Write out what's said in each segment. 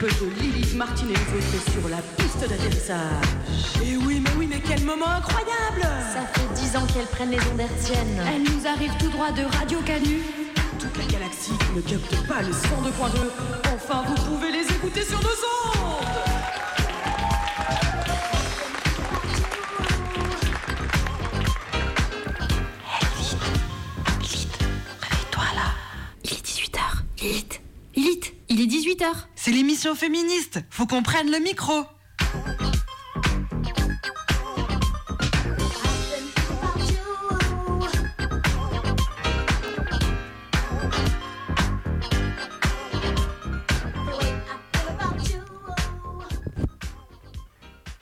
De Lilith Martin et les autres sur la piste d'atterrissage. Et oui, mais oui, mais quel moment incroyable Ça fait dix ans qu'elles prennent les ondes hertziennes. Elle nous arrive tout droit de Radio Canu. Toute la galaxie ne capte pas le 102.2. Enfin, vous pouvez les écouter sur nos ondes Réveille-toi là. Il est 18h. Lilith. Lilith, il est 18h. C'est l'émission féministe Faut qu'on prenne le micro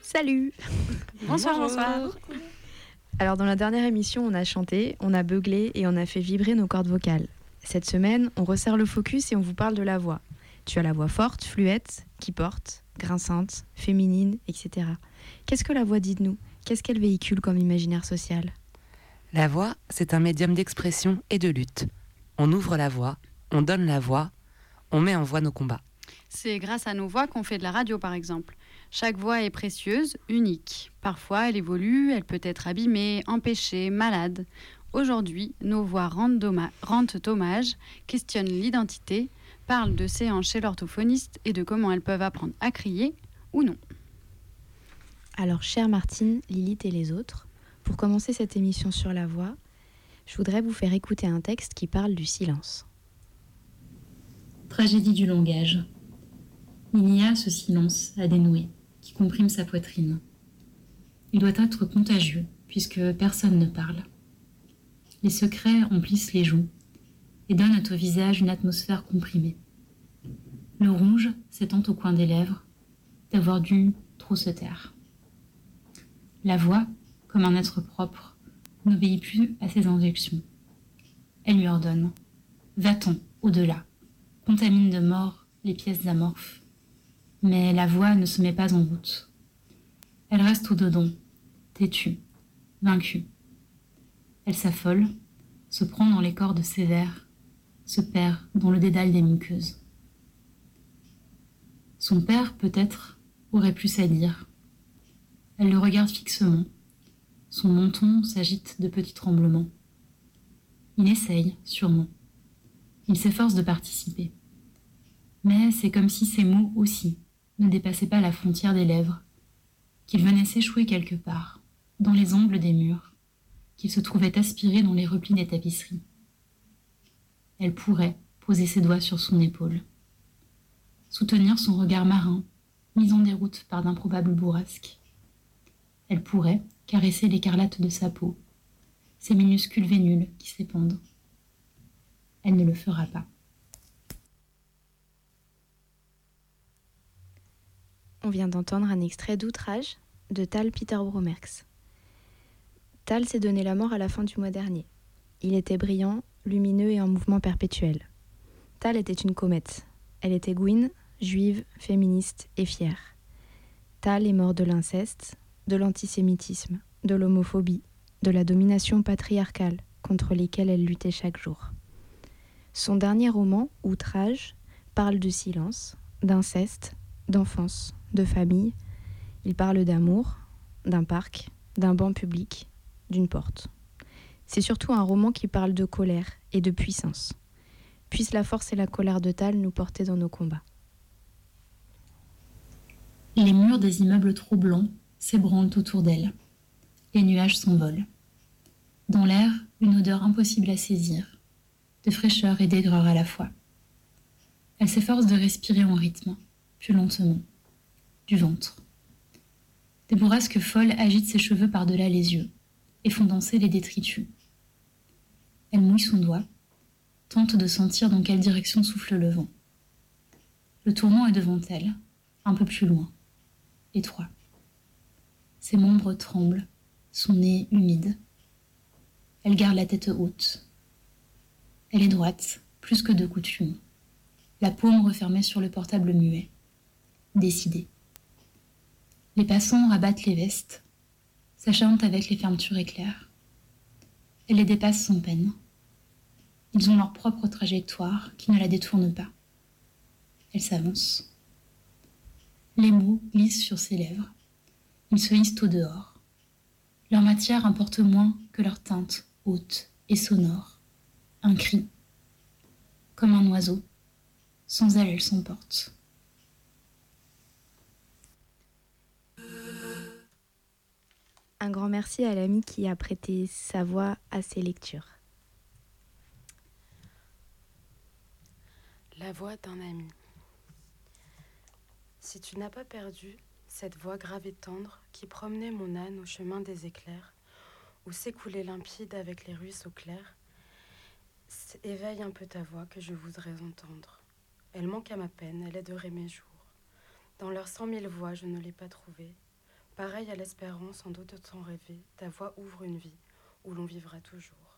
Salut Bonsoir, bonsoir. Alors dans la dernière émission, on a chanté, on a beuglé et on a fait vibrer nos cordes vocales. Cette semaine, on resserre le focus et on vous parle de la voix. Tu as la voix forte, fluette, qui porte, grinçante, féminine, etc. Qu'est-ce que la voix dit de nous Qu'est-ce qu'elle véhicule comme imaginaire social? La voix, c'est un médium d'expression et de lutte. On ouvre la voix, on donne la voix, on met en voix nos combats. C'est grâce à nos voix qu'on fait de la radio, par exemple. Chaque voix est précieuse, unique. Parfois, elle évolue, elle peut être abîmée, empêchée, malade. Aujourd'hui, nos voix rendent, hommage, questionnent l'identité, parlent de séances chez l'orthophoniste et de comment elles peuvent apprendre à crier ou non. Alors, chère Martine, Lilith et les autres, pour commencer cette émission sur la voix, je voudrais vous faire écouter un texte qui parle du silence. Tragédie du langage. Il y a ce silence à dénouer qui comprime sa poitrine. Il doit être contagieux puisque personne ne parle. Les secrets emplissent les joues et donnent à ton visage une atmosphère comprimée. Le rouge s'étend au coin des lèvres d'avoir dû trop se taire. La voix, comme un être propre, n'obéit plus à ses injections. Elle lui ordonne Va-t'en au-delà, contamine de mort les pièces amorphes. Mais la voix ne se met pas en route. Elle reste au-dedans, têtue, vaincue. Elle s'affole, se prend dans les cordes sévères, se perd dans le dédale des muqueuses. Son père, peut-être, aurait à dire. Elle le regarde fixement. Son menton s'agite de petits tremblements. Il essaye, sûrement. Il s'efforce de participer. Mais c'est comme si ces mots aussi ne dépassaient pas la frontière des lèvres, qu'ils venaient s'échouer quelque part, dans les angles des murs, qu'ils se trouvaient aspirés dans les replis des tapisseries. Elle pourrait poser ses doigts sur son épaule, soutenir son regard marin, mis en déroute par d'improbables bourrasques. Elle pourrait caresser l'écarlate de sa peau, ses minuscules vénules qui s'épandent. Elle ne le fera pas. On vient d'entendre un extrait d'Outrage de Tal Peter Bromerx. Tal s'est donné la mort à la fin du mois dernier. Il était brillant, lumineux et en mouvement perpétuel. Tal était une comète. Elle était Gwyn, juive, féministe et fière. Tal est mort de l'inceste, de l'antisémitisme, de l'homophobie, de la domination patriarcale contre lesquelles elle luttait chaque jour. Son dernier roman, Outrage, parle de silence, d'inceste, d'enfance, de famille. Il parle d'amour, d'un parc, d'un banc public, d'une porte. C'est surtout un roman qui parle de colère et de puissance. Puisse la force et la colère de Tal nous porter dans nos combats. Les murs des immeubles trop blancs s'ébranlent autour d'elle. Les nuages s'envolent. Dans l'air, une odeur impossible à saisir, de fraîcheur et d'aigreur à la fois. Elle s'efforce de respirer en rythme, plus lentement, du ventre. Des bourrasques folles agitent ses cheveux par-delà les yeux et font danser les détritus. Elle mouille son doigt, tente de sentir dans quelle direction souffle le vent. Le tournant est devant elle, un peu plus loin, étroit. Ses membres tremblent, son nez humide. Elle garde la tête haute. Elle est droite, plus que de coutume. La paume refermée sur le portable muet. Décidée. Les passants rabattent les vestes, s'acharnent avec les fermetures éclairs. Elle les dépasse sans peine. Ils ont leur propre trajectoire qui ne la détourne pas. Elle s'avance. Les mots glissent sur ses lèvres. Ils se hissent au dehors. Leur matière importe moins que leur teinte haute et sonore. Un cri. Comme un oiseau. Sans elle, elle s'emporte. Un grand merci à l'ami qui a prêté sa voix à ces lectures. La voix d'un ami. Si tu n'as pas perdu cette voix grave et tendre qui promenait mon âne au chemin des éclairs, où s'écoulait limpide avec les ruisseaux clairs, éveille un peu ta voix que je voudrais entendre. Elle manque à ma peine, elle aiderait mes jours. Dans leurs cent mille voix, je ne l'ai pas trouvée. Pareil à l'espérance, en d'autres temps rêvé, ta voix ouvre une vie où l'on vivra toujours.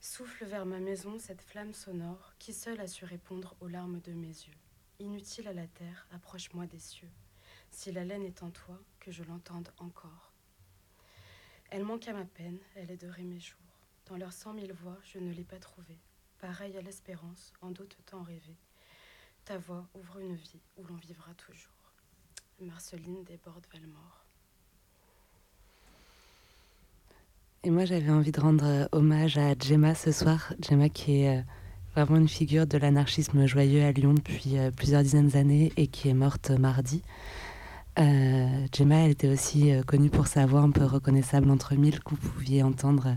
Souffle vers ma maison cette flamme sonore qui seule a su répondre aux larmes de mes yeux. Inutile à la terre, approche-moi des cieux. Si la laine est en toi, que je l'entende encore. Elle manque à ma peine, elle aiderait mes jours. Dans leurs cent mille voix, je ne l'ai pas trouvée. Pareil à l'espérance, en d'autres temps rêvé. Ta voix ouvre une vie où l'on vivra toujours. Marceline Desbordes-Valmore. Et moi, j'avais envie de rendre hommage à Gemma ce soir. Gemma qui est euh, vraiment une figure de l'anarchisme joyeux à Lyon depuis euh, plusieurs dizaines d'années et qui est morte mardi. Gemma, elle était aussi connue pour sa voix un peu reconnaissable entre mille que vous pouviez entendre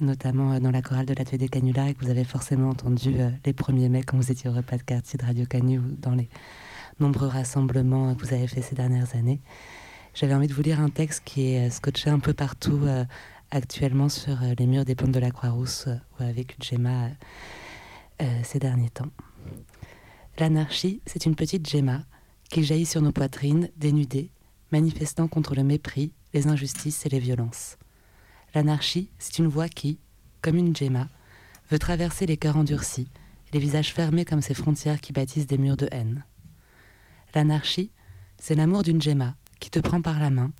notamment dans la chorale de l'atelier des canulars et que vous avez forcément entendu les premiers mai quand vous étiez au repas de quartier de Radio Canu ou dans les nombreux rassemblements que vous avez fait ces dernières années. J'avais envie de vous lire un texte qui est scotché un peu partout euh, actuellement sur euh, les murs des ponts de la Croix-Rousse euh, où a vécu Gemma ces derniers temps. L'anarchie, c'est une petite Gemma qui jaillit sur nos poitrines, dénudées, manifestant contre le mépris, les injustices et les violences. L'anarchie, c'est une voix qui, comme une Gemma, veut traverser les cœurs endurcis, les visages fermés comme ces frontières qui bâtissent des murs de haine. L'anarchie, c'est l'amour d'une Gemma qui te prend par la main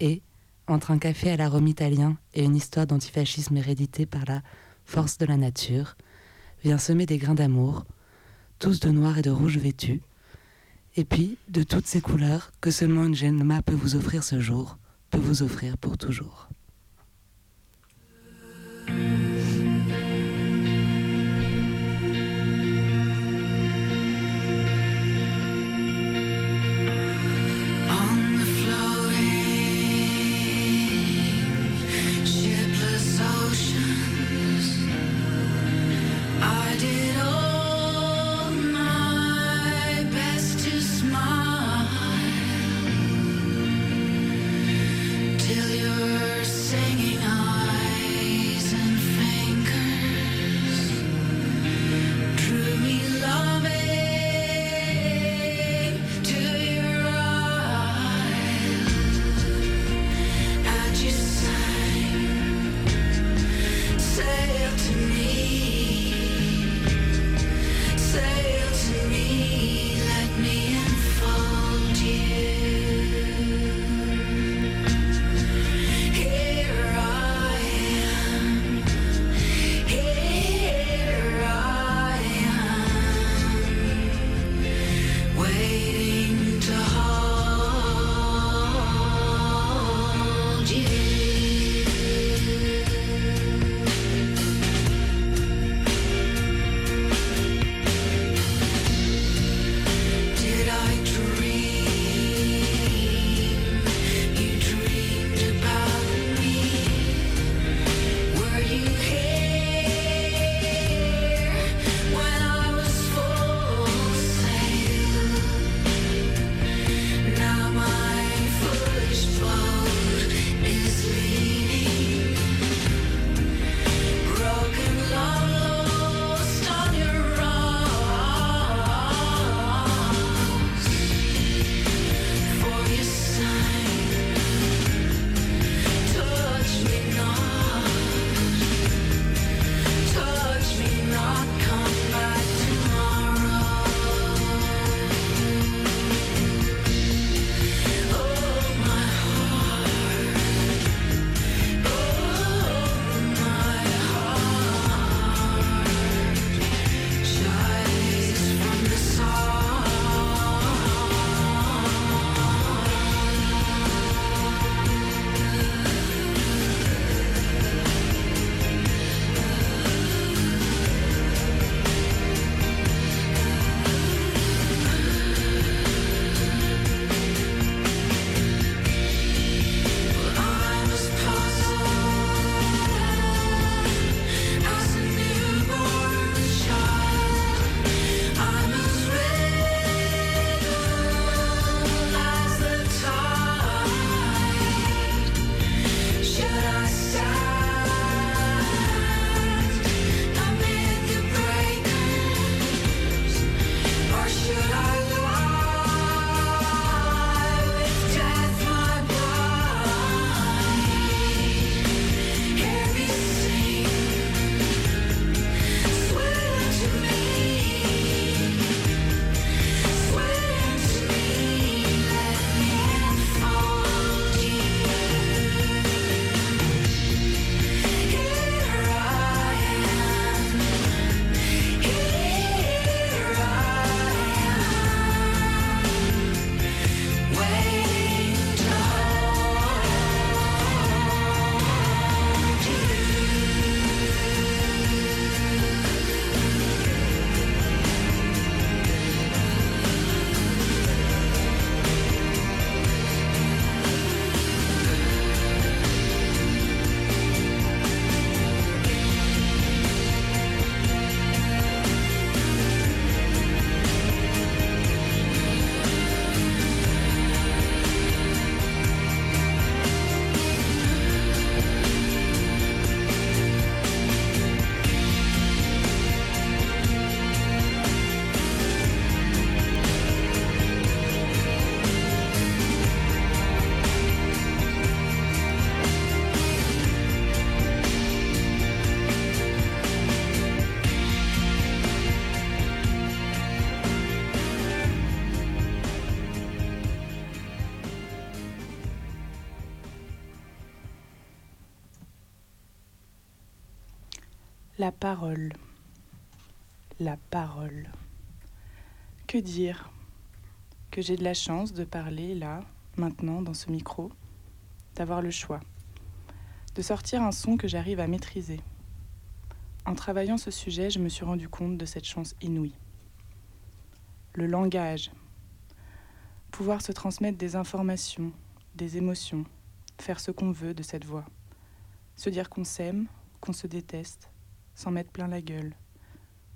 et, entre un café à l'arôme italien et une histoire d'antifascisme hérédité par la force de la nature, vient semer des grains d'amour, tous de noir et de rouge vêtus, et puis de toutes ces couleurs que seulement une Gemma peut vous offrir ce jour, peut vous offrir pour toujours. La parole. La parole. Que dire? Que j'ai de la chance de parler là, maintenant, dans ce micro, d'avoir le choix, de sortir un son que j'arrive à maîtriser. En travaillant ce sujet, je me suis rendu compte de cette chance inouïe. Le langage. Pouvoir se transmettre des informations, des émotions, faire ce qu'on veut de cette voix. Se dire qu'on s'aime, qu'on se déteste, s'en mettre plein la gueule,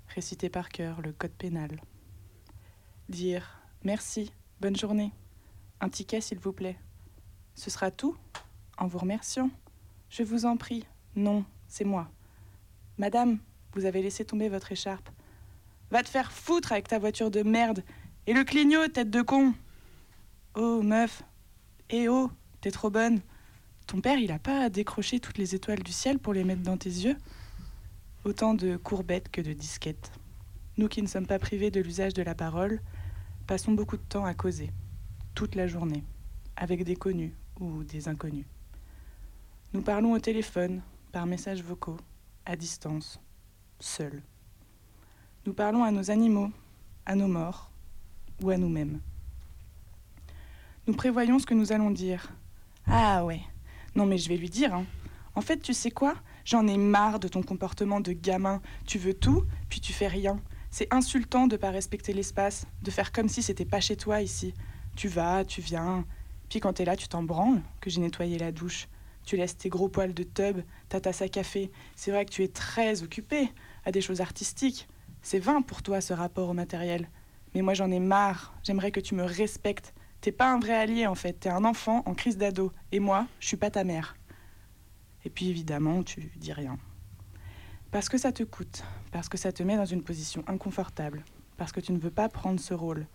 réciter par cœur le code pénal, dire merci, bonne journée, un ticket s'il vous plaît. Ce sera tout En vous remerciant. Je vous en prie. Non, c'est moi. Madame, vous avez laissé tomber votre écharpe. Va te faire foutre avec ta voiture de merde et le clignot, tête de con. Oh, meuf. Eh oh, t'es trop bonne. Ton père, il a pas décroché toutes les étoiles du ciel pour les mettre dans tes yeux? Autant de courbettes que de disquettes. Nous qui ne sommes pas privés de l'usage de la parole, passons beaucoup de temps à causer, toute la journée, avec des connus ou des inconnus. Nous parlons au téléphone, par messages vocaux, à distance, seuls. Nous parlons à nos animaux, à nos morts ou à nous-mêmes. Nous prévoyons ce que nous allons dire. Ah ouais, non mais je vais lui dire. Hein. En fait, tu sais quoi? J'en ai marre de ton comportement de gamin. Tu veux tout, puis tu fais rien. C'est insultant de pas respecter l'espace, de faire comme si c'était pas chez toi ici. Tu vas, tu viens. Puis quand t'es là, tu t'en branles que j'ai nettoyé la douche. Tu laisses tes gros poils de tub, ta tasse à café. C'est vrai que tu es très occupé à des choses artistiques. C'est vain pour toi ce rapport au matériel. Mais moi j'en ai marre. J'aimerais que tu me respectes. T'es pas un vrai allié en fait. T'es un enfant en crise d'ado. Et moi, je suis pas ta mère. Et puis évidemment, tu dis rien. Parce que ça te coûte, parce que ça te met dans une position inconfortable, parce que tu ne veux pas prendre ce rôle,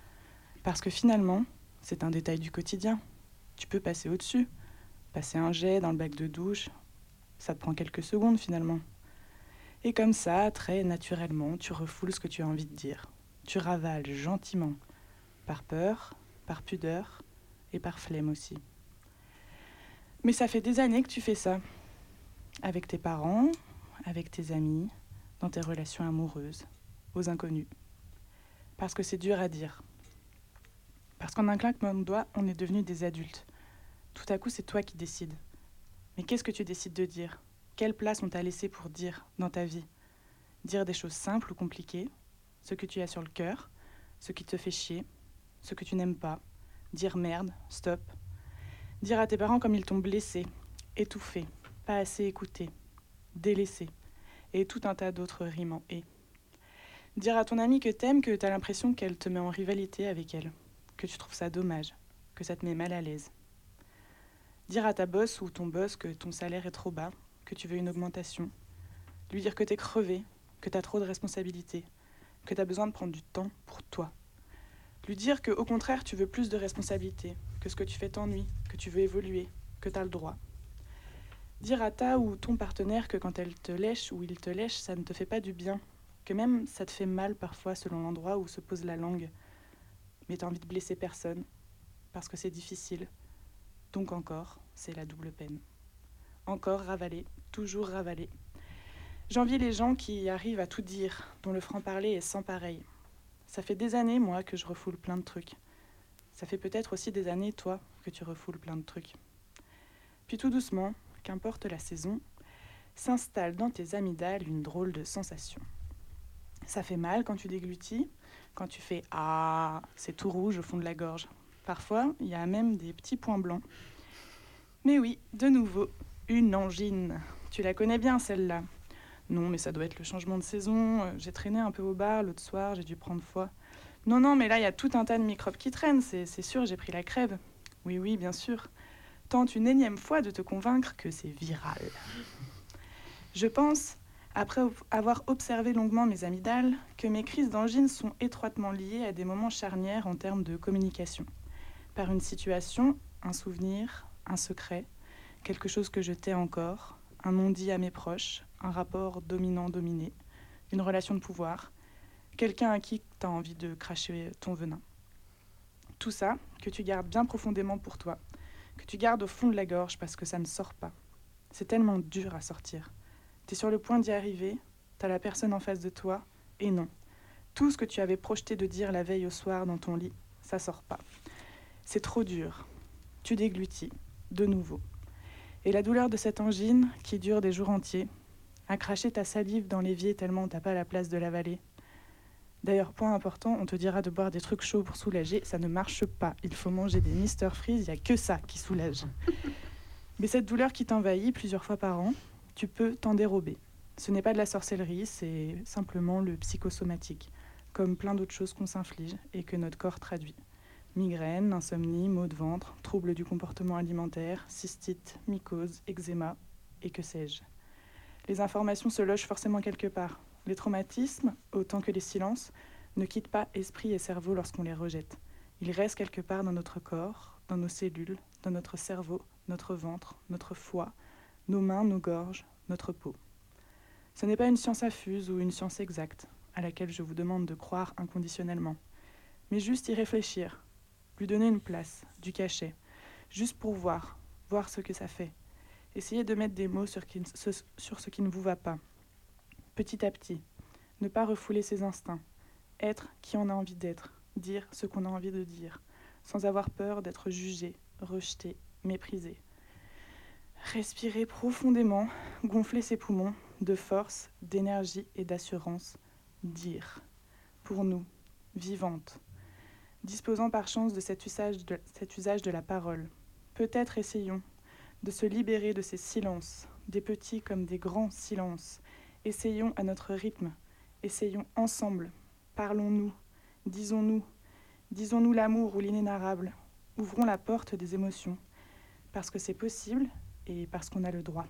parce que finalement, c'est un détail du quotidien. Tu peux passer au-dessus, passer un jet dans le bac de douche, ça te prend quelques secondes finalement. Et comme ça, très naturellement, tu refoules ce que tu as envie de dire. Tu ravales gentiment, par peur, par pudeur et par flemme aussi. Mais ça fait des années que tu fais ça, avec tes parents, avec tes amis, dans tes relations amoureuses, aux inconnus. Parce que c'est dur à dire. Parce qu'en un claquement de doigts, on est devenus des adultes. Tout à coup, c'est toi qui décides. Mais qu'est-ce que tu décides de dire? Quelle place on t'a laissé pour dire dans ta vie? Dire des choses simples ou compliquées Ce que tu as sur le cœur Ce qui te fait chier Ce que tu n'aimes pas Dire merde, stop Dire à tes parents comme ils t'ont blessé, étouffé, pas assez écouté, délaissé, et tout un tas d'autres rimes en et. Dire à ton amie que t'aimes que t'as l'impression qu'elle te met en rivalité avec elle, que tu trouves ça dommage, que ça te met mal à l'aise. Dire à ta boss ou ton boss que ton salaire est trop bas, que tu veux une augmentation. Lui dire que t'es crevé, que t'as trop de responsabilités, que t'as besoin de prendre du temps pour toi. Lui dire que au contraire tu veux plus de responsabilités, que ce que tu fais t'ennuie, que tu veux évoluer, que t'as le droit. Dire à ta ou ton partenaire que quand elle te lèche ou il te lèche, ça ne te fait pas du bien, que même ça te fait mal parfois selon l'endroit où se pose la langue, mais t'as envie de blesser personne, parce que c'est difficile. Donc encore, c'est la double peine. Encore ravaler, toujours ravaler. J'envie les gens qui arrivent à tout dire, dont le franc-parler est sans pareil. Ça fait des années, moi, que je refoule plein de trucs. Ça fait peut-être aussi des années, toi, que tu refoules plein de trucs. Puis tout doucement, qu'importe la saison, s'installe dans tes amygdales une drôle de sensation. Ça fait mal quand tu déglutis, quand tu fais Ah, c'est tout rouge au fond de la gorge. Parfois, il y a même des petits points blancs. Mais oui, de nouveau, une angine. Tu la connais bien celle-là. Non, mais ça doit être le changement de saison. J'ai traîné un peu au bar l'autre soir, j'ai dû prendre foi. Non, non, mais là, il y a tout un tas de microbes qui traînent, c'est sûr, j'ai pris la crève. Oui, oui, bien sûr tente une énième fois de te convaincre que c'est viral. Je pense, après avoir observé longuement mes amygdales, que mes crises d'angine sont étroitement liées à des moments charnières en termes de communication. Par une situation, un souvenir, un secret, quelque chose que je tais encore, un non dit à mes proches, un rapport dominant-dominé, une relation de pouvoir, quelqu'un à qui tu as envie de cracher ton venin. Tout ça, que tu gardes bien profondément pour toi, que tu gardes au fond de la gorge parce que ça ne sort pas. C'est tellement dur à sortir. Tu es sur le point d'y arriver, t'as la personne en face de toi, et non. Tout ce que tu avais projeté de dire la veille au soir dans ton lit, ça sort pas. C'est trop dur. Tu déglutis, de nouveau. Et la douleur de cette angine, qui dure des jours entiers, a craché ta salive dans l'évier tellement t'as pas la place de l'avaler. D'ailleurs, point important, on te dira de boire des trucs chauds pour soulager, ça ne marche pas. Il faut manger des Mister Freeze, il n'y a que ça qui soulage. Mais cette douleur qui t'envahit plusieurs fois par an, tu peux t'en dérober. Ce n'est pas de la sorcellerie, c'est simplement le psychosomatique, comme plein d'autres choses qu'on s'inflige et que notre corps traduit. Migraine, insomnie, maux de ventre, troubles du comportement alimentaire, cystite, mycose, eczéma et que sais-je. Les informations se logent forcément quelque part. Les traumatismes, autant que les silences, ne quittent pas esprit et cerveau lorsqu'on les rejette. Ils restent quelque part dans notre corps, dans nos cellules, dans notre cerveau, notre ventre, notre foie, nos mains, nos gorges, notre peau. Ce n'est pas une science affuse ou une science exacte, à laquelle je vous demande de croire inconditionnellement, mais juste y réfléchir, lui donner une place, du cachet, juste pour voir, voir ce que ça fait. Essayez de mettre des mots sur, ce qui ne vous va pas. Petit à petit, ne pas refouler ses instincts, être qui on a envie d'être, dire ce qu'on a envie de dire, sans avoir peur d'être jugé, rejeté, méprisé. Respirer profondément, gonfler ses poumons de force, d'énergie et d'assurance. Dire. Pour nous, vivantes, disposant par chance de cet usage de, cet usage de la parole. Peut-être essayons de se libérer de ces silences, des petits comme des grands silences. Essayons à notre rythme, essayons ensemble, parlons-nous, disons-nous, disons-nous l'amour ou l'inénarrable, ouvrons la porte des émotions, parce que c'est possible et parce qu'on a le droit.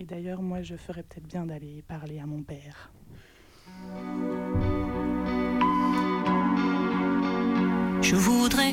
Et d'ailleurs, moi, je ferais peut-être bien d'aller parler à mon père. Je voudrais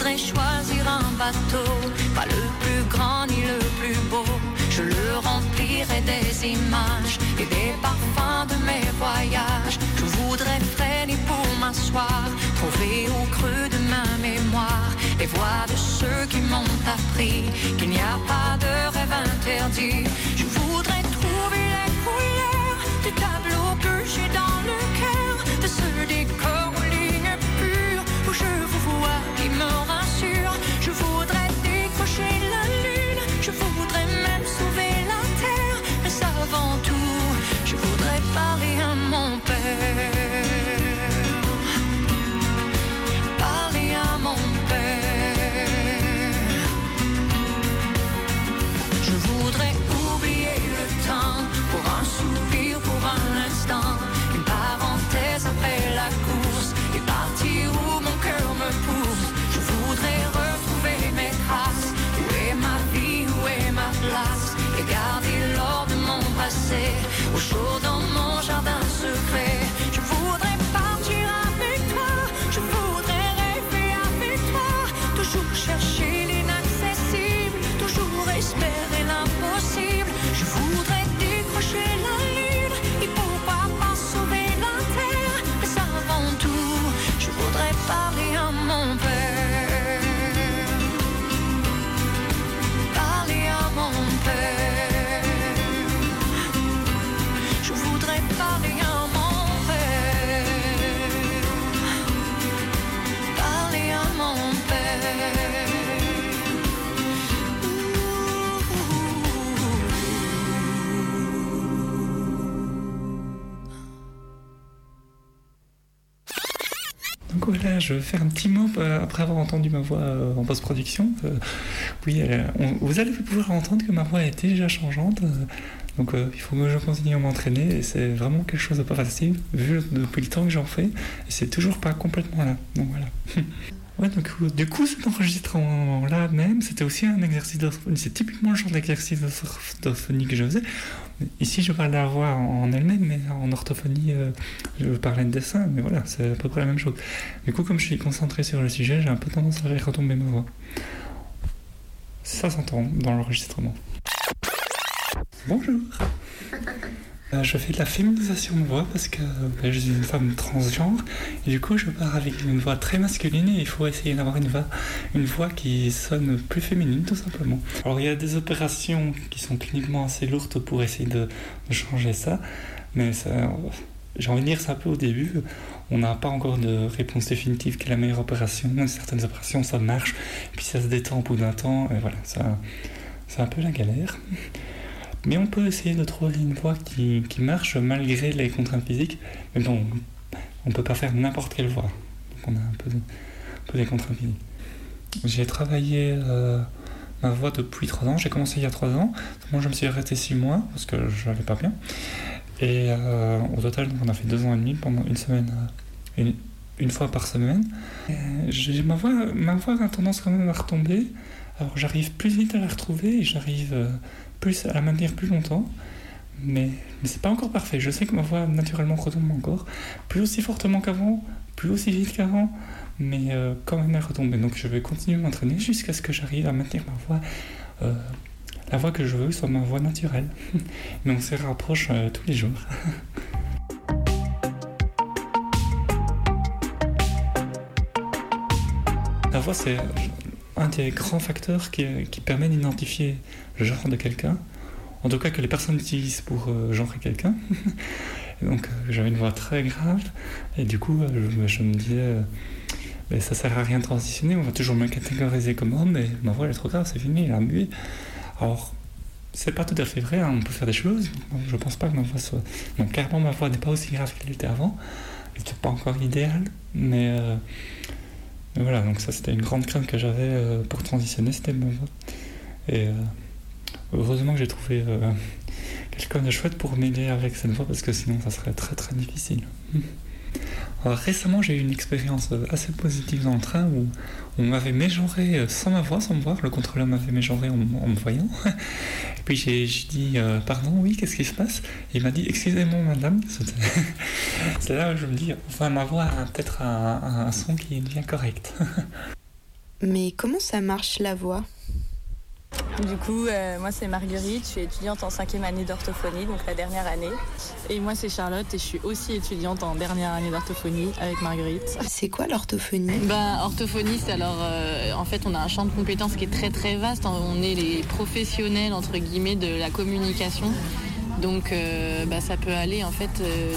voudrais choisir un bateau, pas le plus grand ni le plus beau je le remplirai des images et des parfums de mes voyages. Je voudrais freiner pour m'asseoir, trouver au creux de ma mémoire les voix de ceux qui m'ont appris qu'il n'y a pas de rêve interdit. Je voudrais trouver les couleurs du tableau qui me rassure. Je voudrais je vais faire un petit mot euh, après avoir entendu ma voix euh, en post-production. Euh, oui, vous allez pouvoir entendre que ma voix est déjà changeante. donc, il faut que je continue à m'entraîner et c'est vraiment quelque chose de pas facile, vu depuis le temps que j'en fais. Et c'est toujours pas complètement là. Donc, voilà. Ouais, du coup, cet enregistrement-là même, c'était aussi un exercice d'orthophonie. C'est typiquement le genre d'exercice d'orthophonie que je faisais. Ici, je parle de la voix en elle-même, mais en orthophonie, euh, je parlais de dessin, mais voilà, c'est à peu près la même chose. Du coup, comme je suis concentré sur le sujet, j'ai un peu tendance à faire retomber ma voix. Ça s'entend dans l'enregistrement. Bonjour je fais de la féminisation de voix parce que ben, je suis une femme transgenre et du coup je pars avec une voix très masculine et il faut essayer d'avoir une voix, une voix qui sonne plus féminine tout simplement. Alors il y a des opérations qui sont cliniquement assez lourdes pour essayer de, changer ça, mais j'ai envie de dire ça un peu au début. On n'a pas encore de réponse définitive qui est la meilleure opération. Certaines opérations ça marche, puis ça se détend au bout d'un temps et voilà, ça, c'est un peu la galère. Mais on peut essayer de trouver une voix qui, marche malgré les contraintes physiques. Mais bon, on ne peut pas faire n'importe quelle voix. Donc on a un peu, des contraintes physiques. J'ai travaillé euh, ma voix depuis 3 ans. J'ai commencé il y a 3 ans. Moi, je me suis arrêté 6 mois parce que je n'allais pas bien. Et euh, au total, on a fait 2 ans et demi pendant une semaine, euh, une, fois par semaine. ma, voix, ma voix a tendance quand même à retomber. Alors j'arrive plus vite à la retrouver et j'arrive plus, à la maintenir plus longtemps. Mais, mais c'est pas encore parfait. Je sais que ma voix naturellement retombe encore. Plus aussi fortement qu'avant, plus aussi vite qu'avant, mais euh, quand même elle retombe. Donc je vais continuer à m'entraîner jusqu'à ce que j'arrive à maintenir ma voix, euh, la voix que je veux, soit ma voix naturelle. mais on se rapproche euh, tous les jours. la voix, c'est un des grands facteurs qui, qui permet d'identifier le genre de quelqu'un. En tout cas, que les personnes utilisent pour euh, genrer quelqu'un. donc, euh, j'avais une voix très grave. Et du coup, euh, je, me disais, ben, ça sert à rien de transitionner. On va toujours me catégoriser comme homme. Mais ma voix, elle est trop grave, c'est fini, elle a mué. Alors, c'est pas tout à fait vrai, hein, on peut faire des choses. Je pense pas que ma voix soit. Non, clairement, ma voix n'est pas aussi grave qu'elle était avant. Elle n'était pas encore idéale. Mais. Mais voilà, donc ça c'était une grande crainte que j'avais pour transitionner, c'était ma voix. Et heureusement que j'ai trouvé euh, quelqu'un de chouette pour m'aider avec cette voix parce que sinon ça serait très très difficile. récemment, j'ai eu une expérience euh, assez positive dans le train où on m'avait mégenré euh, sans ma voix, sans me voir. Le contrôleur m'avait mégenré en, me voyant. Et puis j'ai dit Pardon, oui, qu'est-ce qui se passe? Il m'a dit Excusez-moi, madame. C'est là où je me dis Enfin, ma voix a peut-être un, un son qui est bien correct. Mais comment ça marche la voix? Du coup, euh, moi c'est Marguerite, je suis étudiante en cinquième année d'orthophonie, donc la dernière année. Et moi c'est Charlotte et je suis aussi étudiante en dernière année d'orthophonie avec Marguerite. C'est quoi l'orthophonie? Ben orthophonie, c'est alors euh, en fait on a un champ de compétences qui est très très vaste. On est les professionnels entre guillemets de la communication. Donc euh, bah, ça peut aller en fait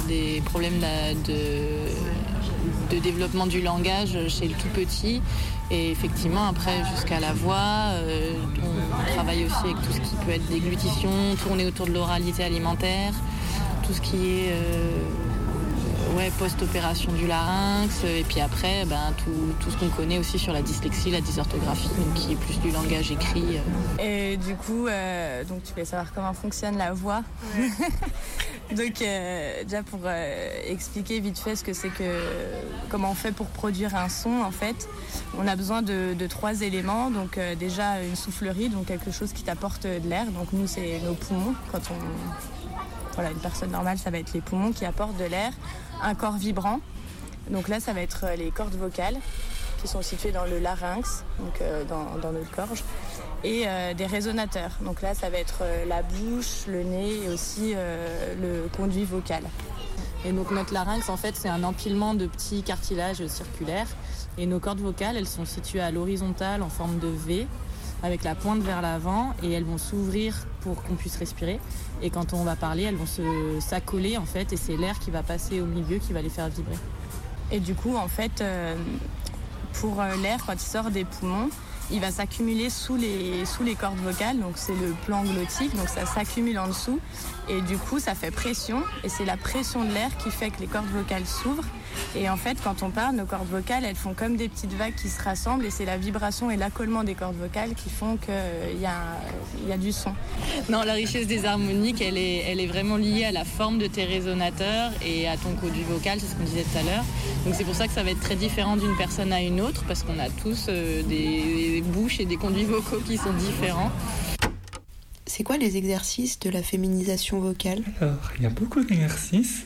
des problèmes de, de développement du langage chez le tout petit. Et effectivement, après, jusqu'à la voix, euh, on travaille aussi avec tout ce qui peut être déglutition, tourner autour de l'oralité alimentaire, tout ce qui est euh, ouais, post-opération du larynx, et puis après, ben, tout, ce qu'on connaît aussi sur la dyslexie, la dysorthographie, qui est plus du langage écrit. Euh. Et du coup, donc tu veux savoir comment fonctionne la voix. Donc euh, déjà pour euh, expliquer vite fait ce que c'est que comment on fait pour produire un son en fait, on a besoin de, trois éléments. Donc euh, déjà une soufflerie, donc quelque chose qui t'apporte de l'air. Donc nous c'est nos poumons. Quand on voilà une personne normale ça va être les poumons qui apportent de l'air. Un corps vibrant. Donc là ça va être les cordes vocales qui sont situées dans le larynx, donc dans, dans notre gorge et euh, des résonateurs. Donc là, ça va être euh, la bouche, le nez et aussi euh, le conduit vocal. Et donc notre larynx, en fait, c'est un empilement de petits cartilages circulaires. Et nos cordes vocales, elles sont situées à l'horizontale en forme de V, avec la pointe vers l'avant, et elles vont s'ouvrir pour qu'on puisse respirer. Et quand on va parler, elles vont s'accoler en fait, et c'est l'air qui va passer au milieu qui va les faire vibrer. Et du coup, en fait, pour l'air, quand il sort des poumons, il va s'accumuler sous les, sous les cordes vocales, donc c'est le plan glottique, donc ça s'accumule en dessous et du coup ça fait pression et c'est la pression de l'air qui fait que les cordes vocales s'ouvrent Et en fait, quand on parle, nos cordes vocales, elles font comme des petites vagues qui se rassemblent et c'est la vibration et l'accollement des cordes vocales qui font qu'il y, a, y a du son. Non, la richesse des harmoniques, elle est, elle est vraiment liée à la forme de tes résonateurs et à ton conduit vocal, c'est ce qu'on disait tout à l'heure. Donc c'est pour ça que ça va être très différent d'une personne à une autre parce qu'on a tous euh, des, des bouches et des conduits vocaux qui sont différents. C'est quoi les exercices de la féminisation vocale? Alors, il y a beaucoup d'exercices.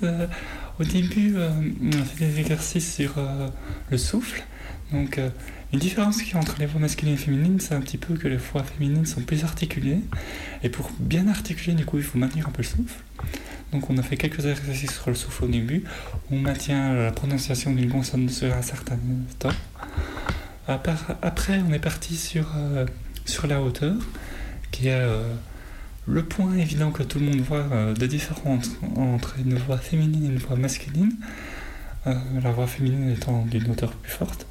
Euh, au début, euh, on fait des exercices sur euh, le souffle. Donc, euh, une différence qu'il y a entre les voix masculines et féminines, c'est un petit peu que les voix féminines sont plus articulées. Et pour bien articuler, du coup, il faut maintenir un peu le souffle. Donc, on a fait quelques exercices sur le souffle au début. On maintient la prononciation d'une consonne sur un certain temps. Après, on est parti sur, euh, sur la hauteur, qui est euh, le point évident que tout le monde voit euh, de différence entre une voix féminine et une voix masculine. Euh, la voix féminine étant d'une hauteur plus forte.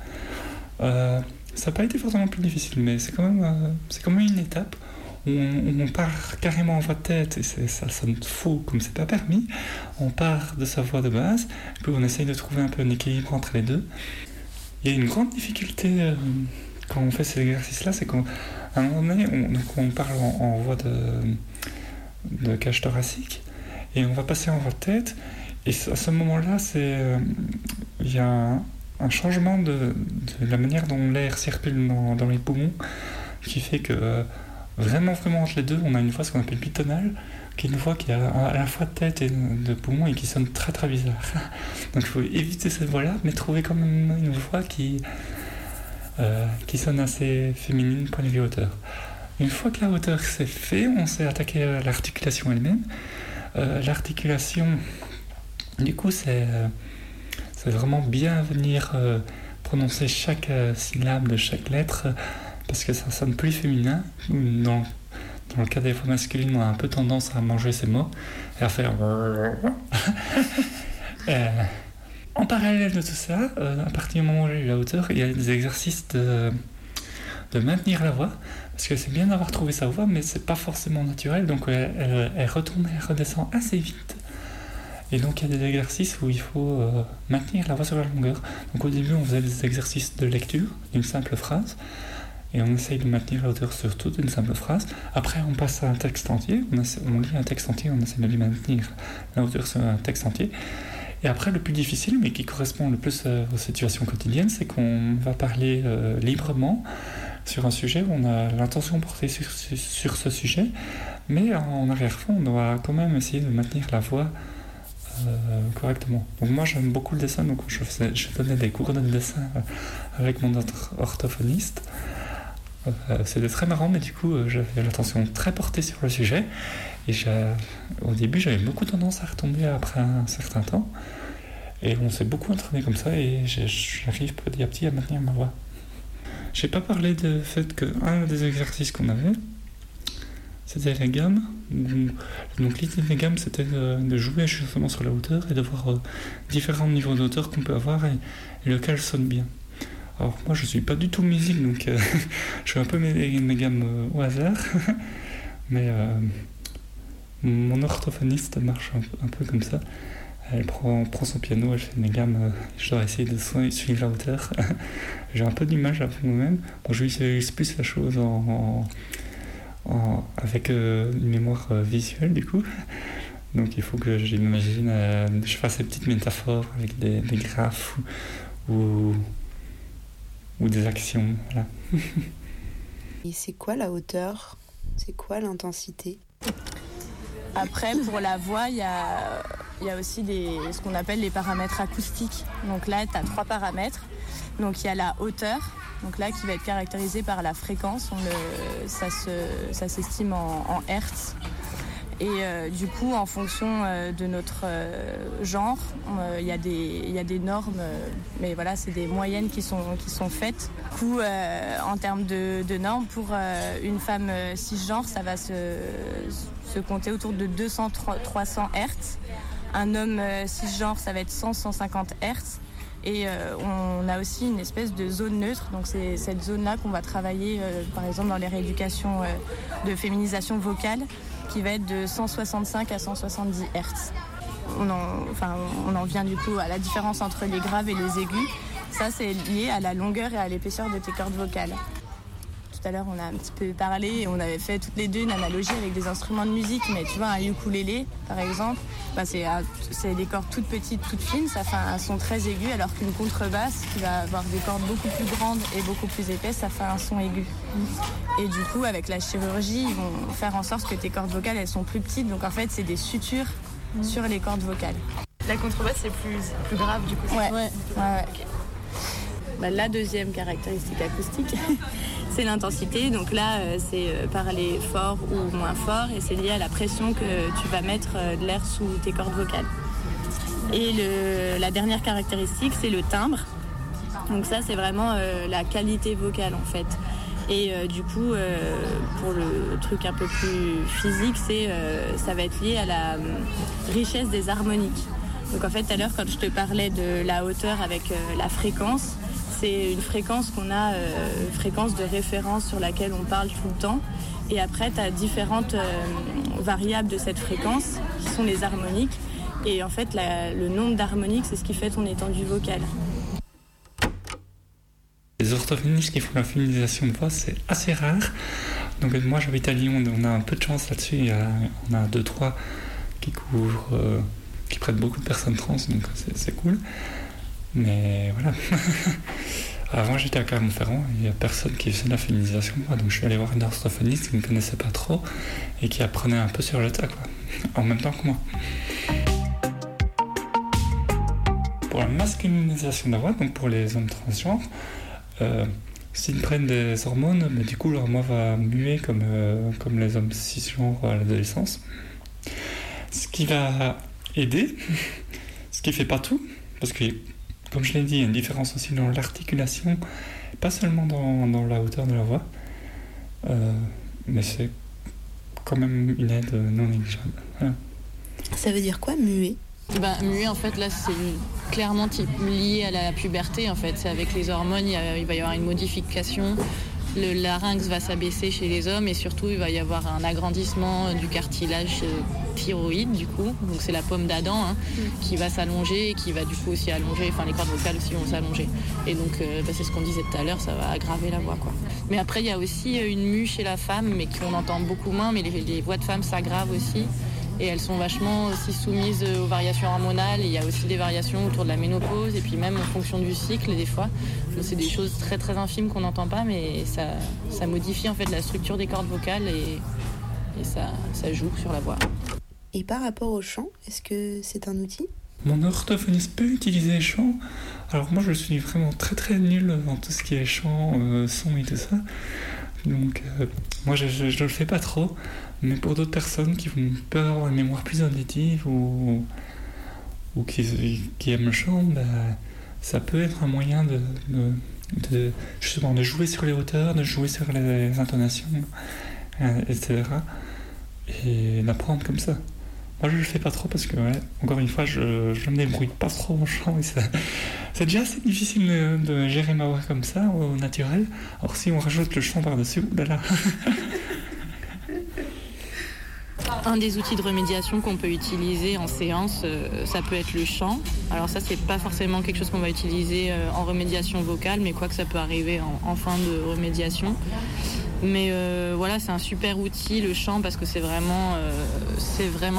Euh, ça n'a pas été forcément plus difficile, mais c'est quand même, quand même une étape. On, part carrément en voix de tête et ça sonne faux comme c'est pas permis. On part de sa voix de base, puis on essaye de trouver un peu un équilibre entre les deux. Il y a une grande difficulté quand on fait ces exercices-là, c'est qu'à un moment donné, on, donc on parle en, en voix de, de cage thoracique et on va passer en voix de tête. Et à ce moment-là, euh, il y a un, changement de, la manière dont l'air circule dans, dans les poumons qui fait que euh, vraiment, vraiment entre les deux, on a une voix ce qu'on appelle bitonale, qui est une voix qui a à la fois de tête et de poumon et qui sonne très très bizarre. Donc il faut éviter cette voix-là, mais trouver quand même une voix qui, euh, qui sonne assez féminine point de vue hauteur. Une fois que la hauteur c'est fait, on s'est attaqué à l'articulation elle-même. Euh, l'articulation, du coup, c'est euh, c'est vraiment bien venir prononcer chaque syllabe de chaque lettre parce que ça sonne plus féminin. Dans, dans le cas des voix masculines, on a un peu tendance à manger ses mots et à faire. Euh, en parallèle de tout ça, euh, à partir du moment où j'ai eu la hauteur, il y a des exercices de, maintenir la voix. Parce que c'est bien d'avoir trouvé sa voix, mais c'est pas forcément naturel. Donc elle, elle- elle retourne et redescend assez vite. Et donc il y a des exercices où il faut euh, maintenir la voix sur la longueur. Donc au début, on faisait des exercices de lecture d'une simple phrase. Et on essaye de maintenir la hauteur sur toute une simple phrase. Après, on passe à un texte entier. On, on lit un texte entier, on essaie de lui maintenir la hauteur sur un texte entier. Et après, le plus difficile, mais qui correspond le plus euh, aux situations quotidiennes, c'est qu'on va parler euh, librement sur un sujet on a l'intention portée sur, sur, ce sujet, mais en arrière-fond, on doit quand même essayer de maintenir la voix euh, correctement. Donc moi, j'aime beaucoup le dessin, donc je, faisais, donnais des cours de dessin avec mon orthophoniste. C'était très marrant, mais du coup, j'avais l'attention très portée sur le sujet. Et j'ai- au début, j'avais beaucoup tendance à retomber après un certain temps. Et on s'est beaucoup entraîné comme ça, et j'arrive petit à petit à maintenir ma voix. J'ai pas parlé du fait que un des exercices qu'on avait, c'était la gamme. Donc l'idée des gammes, c'était de, de jouer justement sur la hauteur et de voir euh, différents niveaux d'auteur qu'on peut avoir et, lequel sonne bien. Alors moi, je suis pas du tout musique, donc euh, je fais un peu mes, mes gammes euh, au hasard. Mais euh, mon orthophoniste marche un, peu comme ça. Elle prend, prend son piano, elle fait mes gammes, euh, je dois essayer de suivre la hauteur. J'ai un peu d'image avec moi-même. Bon, je visualise plus la chose avec euh, une mémoire euh, visuelle du coup. Donc il faut que j'imagine, je fasse des petites métaphores avec des, graphes ou, ou, des actions. Et c'est quoi la hauteur? C'est quoi l'intensité? Après, pour la voix, il y a, y a aussi des, ce qu'on appelle les paramètres acoustiques. Donc là, tu as trois paramètres. Donc il y a la hauteur, donc là qui va être caractérisée par la fréquence. Ça, se- ça s'estime en hertz. Et euh, du coup, en fonction euh, de notre euh, genre, euh, il y, a des- il y a des normes, euh, mais voilà, c'est des moyennes qui sont, qui sont faites. Du coup, euh, en termes de, de normes, pour une femme cisgenre, ça va se, se compter autour de 200-300 Hertz. Un homme cisgenre, ça va être 100-150 Hertz. Et on a aussi une espèce de zone neutre, donc c'est cette zone-là qu'on va travailler, par exemple, dans les rééducations de féminisation vocale, qui va être de 165 à 170 Hertz. on en, on en vient du coup à la différence entre les graves et les aigus. Ça, c'est lié à la longueur et à l'épaisseur de tes cordes vocales. Tout à l'heure, on a un petit peu parlé et on avait fait toutes les deux une analogie avec des instruments de musique. Mais tu vois, un ukulélé, par exemple, bah, c'est des cordes toutes petites, toutes fines. Ça fait un son très aigu, alors qu'une contrebasse, qui va avoir des cordes beaucoup plus grandes et beaucoup plus épaisses, ça fait un son aigu. Et du coup, avec la chirurgie, ils vont faire en sorte que tes cordes vocales, elles sont plus petites. Donc en fait, c'est des sutures sur les cordes vocales. La contrebasse, c'est plus, plus grave du coup. Ouais. ouais. ouais, bah, la deuxième caractéristique acoustique, c'est l'intensité. Donc là, euh, c'est euh, parler fort ou moins fort et c'est lié à la pression que tu vas mettre euh, de l'air sous tes cordes vocales. Et la dernière caractéristique, c'est le timbre. Donc ça, c'est vraiment la qualité vocale en fait. Et du coup, pour le truc un peu plus physique, ça va être lié à la richesse des harmoniques. Donc en fait, tout à l'heure, quand je te parlais de la hauteur avec la fréquence, c'est une fréquence qu'on a, euh, fréquence de référence sur laquelle on parle tout le temps. Et après, tu as différentes euh, variables de cette fréquence qui sont les harmoniques. Et en fait, le nombre d'harmoniques, c'est ce qui fait ton étendue vocale. Les orthophonistes qui font la féminisation de voix, c'est assez rare. Donc moi j'habite à Lyon, on a un peu de chance là-dessus. On a deux, trois qui couvrent, euh, qui prennent beaucoup de personnes trans, donc c'est cool. Mais voilà. Avant, j'étais à Clermont-Ferrand, il n'y a personne qui faisait la féminisation, donc je suis allé voir une orthophoniste qui ne connaissait pas trop et qui apprenait un peu sur le tas, quoi, en même temps que moi. Pour la masculinisation de la voix, donc pour les hommes transgenres, euh, s'ils prennent des hormones, mais du coup leur voix va muer comme, euh, comme les hommes cisgenres à l'adolescence. Ce qui va aider, ce qui fait pas tout, parce que comme je l'ai dit, il y a une différence aussi dans l'articulation, pas seulement dans, la hauteur de la voix, euh, mais c'est quand même une aide non négligeable. Ça veut dire quoi, muet? Ben, muet, en fait, là, c'est clairement lié à la puberté. En fait, c'est avec les hormones, il va y avoir une modification le larynx va s'abaisser chez les hommes et surtout il va y avoir un agrandissement du cartilage euh, thyroïde du coup, donc c'est la pomme d'Adam hein, mm. qui va s'allonger et qui va du coup aussi allonger, enfin les cordes vocales aussi vont s'allonger. Et donc euh, bah, c'est ce qu'on disait tout à l'heure, ça va aggraver la voix quoi. Mais après il y a aussi euh, une mue chez la femme, mais qu'on entend beaucoup moins, mais les voix de femmes s'aggravent aussi et elles sont vachement aussi soumises aux variations hormonales. il y a aussi des variations autour de la ménopause et puis même en fonction du cycle des fois. C'est des choses très très infimes qu'on n'entend pas, mais ça, ça modifie en fait la structure des cordes vocales et, et ça, ça joue sur la voix. Et par rapport au chant, est-ce que c'est un outil? Mon orthophoniste peut utiliser le chant. Alors moi je suis vraiment très très nul dans tout ce qui est chant, euh, son et tout ça. Donc euh, moi je ne le fais pas trop. Mais pour d'autres personnes qui vont peuvent avoir une mémoire plus intuitive ou, ou qui, aiment le chant, bah, ça peut être un moyen de, de, justement de jouer sur les hauteurs, de jouer sur les intonations, euh, etc. Et d'apprendre comme ça. Moi, je le fais pas trop parce que, encore une fois, je, je me débrouille pas trop en chant. C'est déjà assez difficile de, gérer ma voix comme ça, au naturel. Alors, si on rajoute le chant par-dessus, oulala Un des outils de remédiation qu'on peut utiliser en séance, euh, ça peut être le chant. Alors ça, c'est pas forcément quelque chose qu'on va utiliser euh, en remédiation vocale, mais quoi que ça peut arriver en, fin de remédiation. Mais euh, voilà, c'est un super outil le chant parce que c'est vraiment,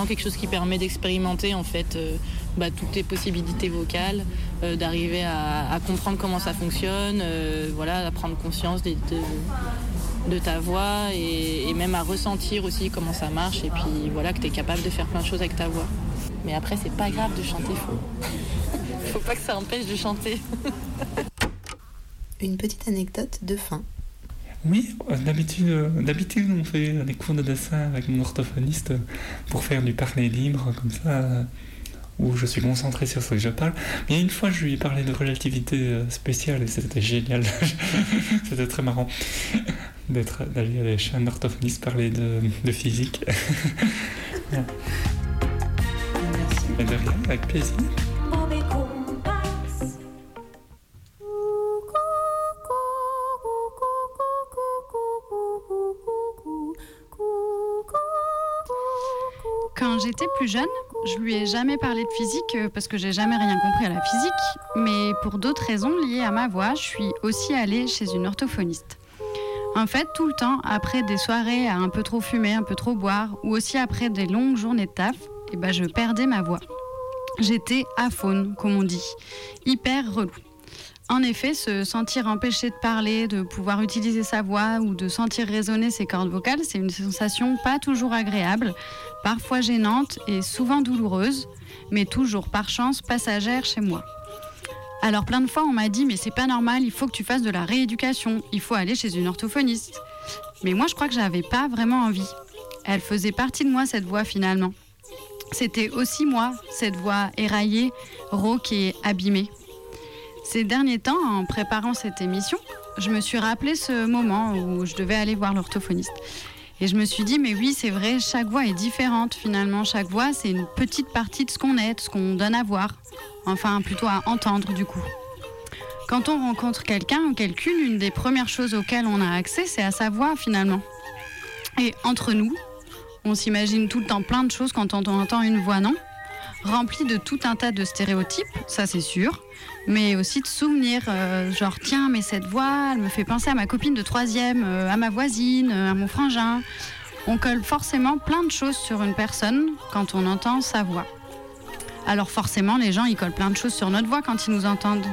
quelque chose qui permet d'expérimenter en fait bah, toutes les possibilités vocales, d'arriver à, comprendre comment ça fonctionne, voilà, à prendre conscience des, de, de ta voix et, même à ressentir aussi comment ça marche et puis voilà que tu es capable de faire plein de choses avec ta voix. Mais après c'est pas grave de chanter faux. Faut pas que ça empêche de chanter. Une petite anecdote de fin. Oui, d'habitude, d'habitude on fait des cours de dessin avec mon orthophoniste pour faire du parler libre comme ça où je suis concentré sur ce que je parle. Mais une fois, je lui ai parlé de relativité euh, spéciale et c'était génial. c'était très marrant d'être d'aller à des chaînes orthophonistes parler de, de physique. Merci. de rien, avec plaisir. Quand j'étais plus jeune, je lui ai jamais parlé de physique euh, parce que j'ai jamais rien compris à la physique, mais pour d'autres raisons liées à ma voix, je suis aussi allée chez une orthophoniste. En fait, tout le temps, après des soirées à un peu trop fumer, un peu trop boire, ou aussi après des longues journées de taf, eh ben, je perdais ma voix. J'étais aphone, comme on dit, hyper relou. En effet, se sentir empêché de parler, de pouvoir utiliser sa voix ou de sentir résonner ses cordes vocales, c'est une sensation pas toujours agréable, parfois gênante et souvent douloureuse, mais toujours par chance passagère chez moi. Alors plein de fois on m'a dit mais c'est pas normal, il faut que tu fasses de la rééducation, il faut aller chez une orthophoniste. Mais moi je crois que j'avais pas vraiment envie. Elle faisait partie de moi cette voix finalement. C'était aussi moi, cette voix éraillée, rauque et abîmée. Ces derniers temps, en préparant cette émission, je me suis rappelé ce moment où je devais aller voir l'orthophoniste. Et je me suis dit, mais oui, c'est vrai, chaque voix est différente finalement. Chaque voix, c'est une petite partie de ce qu'on est, de ce qu'on donne à voir. Enfin, plutôt à entendre du coup. Quand on rencontre quelqu'un ou quelqu'une, une des premières choses auxquelles on a accès, c'est à sa voix finalement. Et entre nous, on s'imagine tout le temps plein de choses quand on entend une voix, non? Remplie de tout un tas de stéréotypes, ça c'est sûr, mais aussi de souvenirs, euh, genre tiens, mais cette voix, elle me fait penser à ma copine de troisième, euh, à ma voisine, euh, à mon frangin. On colle forcément plein de choses sur une personne quand on entend sa voix. Alors forcément, les gens, ils collent plein de choses sur notre voix quand ils nous entendent.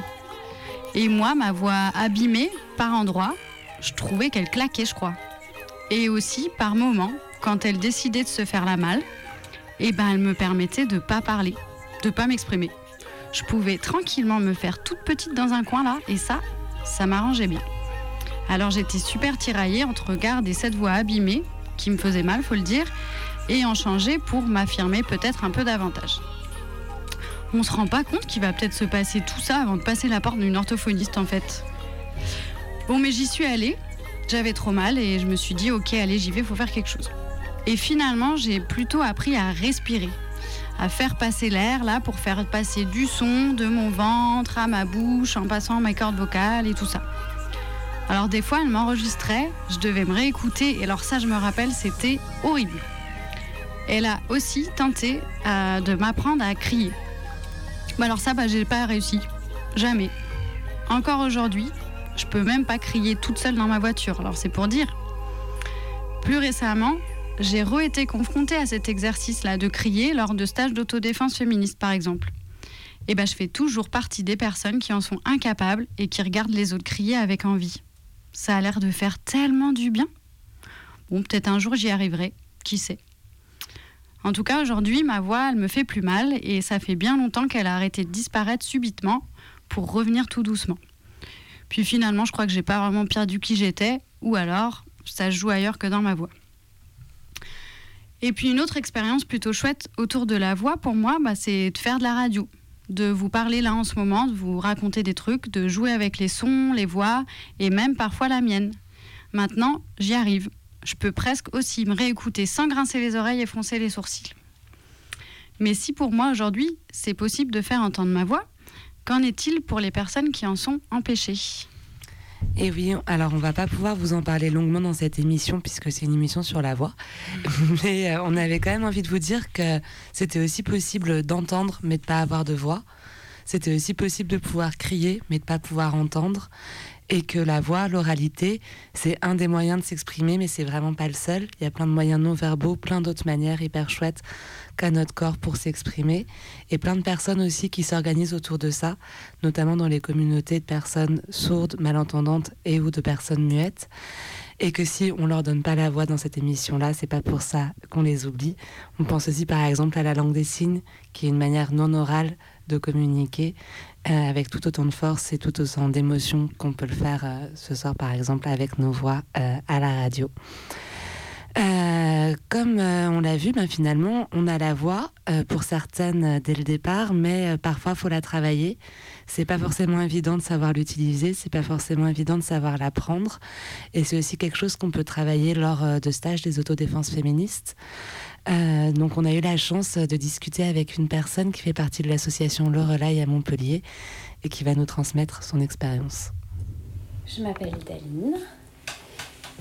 Et moi, ma voix abîmée par endroits, je trouvais qu'elle claquait, je crois. Et aussi, par moments, quand elle décidait de se faire la malle, eh ben, elle me permettait de pas parler, de pas m'exprimer. Je pouvais tranquillement me faire toute petite dans un coin là, et ça, ça m'arrangeait bien. Alors j'étais super tiraillée entre garde et cette voix abîmée, qui me faisait mal, faut le dire, et en changer pour m'affirmer peut-être un peu davantage. On se rend pas compte qu'il va peut-être se passer tout ça avant de passer la porte d'une orthophoniste en fait. Bon, mais j'y suis allée, j'avais trop mal et je me suis dit, ok, allez, j'y vais, faut faire quelque chose. Et finalement, j'ai plutôt appris à respirer, à faire passer l'air là pour faire passer du son de mon ventre à ma bouche en passant mes cordes vocales et tout ça. Alors des fois, elle m'enregistrait, je devais me réécouter et alors ça, je me rappelle, c'était horrible. Elle a aussi tenté euh, de m'apprendre à crier. Bah alors ça, bah, j'ai pas réussi. Jamais. Encore aujourd'hui, je peux même pas crier toute seule dans ma voiture. Alors c'est pour dire. Plus récemment, j'ai re-été confrontée à cet exercice-là de crier lors de stages d'autodéfense féministe, par exemple. Et ben, je fais toujours partie des personnes qui en sont incapables et qui regardent les autres crier avec envie. Ça a l'air de faire tellement du bien. Bon, peut-être un jour j'y arriverai, qui sait? En tout cas, aujourd'hui, ma voix, elle me fait plus mal et ça fait bien longtemps qu'elle a arrêté de disparaître subitement pour revenir tout doucement. Puis finalement, je crois que j'ai pas vraiment perdu qui j'étais, ou alors ça se joue ailleurs que dans ma voix. Et puis une autre expérience plutôt chouette autour de la voix pour moi, bah, c'est de faire de la radio, de vous parler là en ce moment, de vous raconter des trucs, de jouer avec les sons, les voix et même parfois la mienne. Maintenant, j'y arrive je peux presque aussi me réécouter sans grincer les oreilles et froncer les sourcils. Mais si pour moi aujourd'hui c'est possible de faire entendre ma voix, qu'en est-il pour les personnes qui en sont empêchées? Et eh oui, alors on va pas pouvoir vous en parler longuement dans cette émission puisque c'est une émission sur la voix. Mais euh, on avait quand même envie de vous dire que c'était aussi possible d'entendre mais de pas avoir de voix. C'était aussi possible de pouvoir crier mais de pas pouvoir entendre et que la voix, l'oralité, c'est un des moyens de s'exprimer, mais c'est vraiment pas le seul. Il y a plein de moyens non verbaux, plein d'autres manières hyper chouettes qu'a notre corps pour s'exprimer, et plein de personnes aussi qui s'organisent autour de ça, notamment dans les communautés de personnes sourdes, malentendantes et ou de personnes muettes. Et que si on leur donne pas la voix dans cette émission-là, c'est pas pour ça qu'on les oublie. On pense aussi par exemple à la langue des signes, qui est une manière non orale de communiquer euh, avec tout autant de force et tout autant d'émotion qu'on peut le faire euh, ce soir, par exemple, avec nos voix euh, à la radio. comme on l'a vu, ben, finalement, on a la voix pour certaines dès le départ, mais parfois faut la travailler. C'est pas forcément évident de savoir l'utiliser, c'est pas forcément évident de savoir l'apprendre, et c'est aussi quelque chose qu'on peut travailler lors de stages des autodéfenses féministes. Euh, donc on a eu la chance de discuter avec une personne qui fait partie de l'association Lorelai à Montpellier et qui va nous transmettre son expérience. Je m'appelle Daline.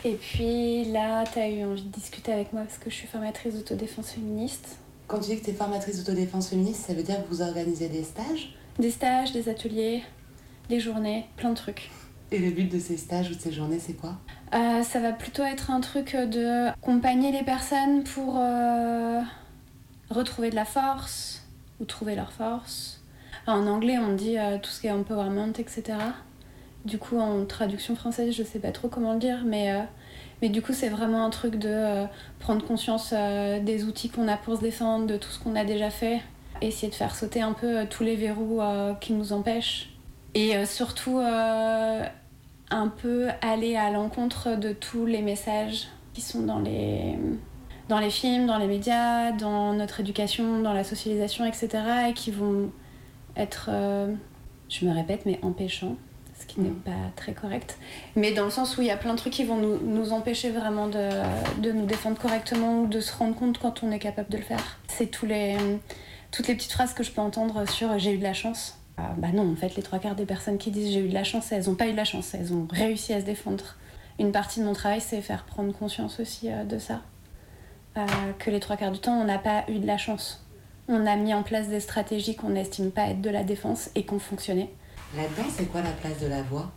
Et puis là, tu as eu envie de discuter avec moi parce que je suis formatrice d'autodéfense féministe. Quand tu dis que tu es formatrice d'autodéfense féministe, ça veut dire que vous organisez des stages? Des stages, des ateliers, des journées, plein de trucs. Et le but de ces stages ou de ces journées, c'est quoi? Euh, Ça va plutôt être un truc de accompagner les personnes pour euh, retrouver de la force ou trouver leur force. en anglais, on dit euh, tout ce qui est empowerment, etc. Du coup, en traduction française, je sais pas trop comment le dire, mais, mais du coup, c'est vraiment un truc de prendre conscience des outils qu'on a pour se défendre, de tout ce qu'on a déjà fait, essayer de faire sauter un peu tous les verrous qui nous empêchent. Et surtout, un peu aller à l'encontre de tous les messages qui sont dans les, dans les films, dans les médias, dans notre éducation, dans la socialisation, etc. et qui vont être, euh, je me répète, mais empêchants, ce qui n'est mm. pas très correct. Mais dans le sens où il y a plein de trucs qui vont nous, nous empêcher vraiment de, de, nous défendre correctement ou de se rendre compte quand on est capable de le faire. C'est tous les, toutes les petites phrases que je peux entendre sur j'ai eu de la chance ah, bah non, en fait, les trois quarts des personnes qui disent j'ai eu de la chance, elles n'ont pas eu de la chance, elles ont réussi à se défendre. Une partie de mon travail, c'est faire prendre conscience aussi euh, de ça. Euh, que les trois quarts du temps, on n'a pas eu de la chance. On a mis en place des stratégies qu'on n'estime pas être de la défense et qui ont fonctionné. Là-dedans, c'est quoi la place de la voix?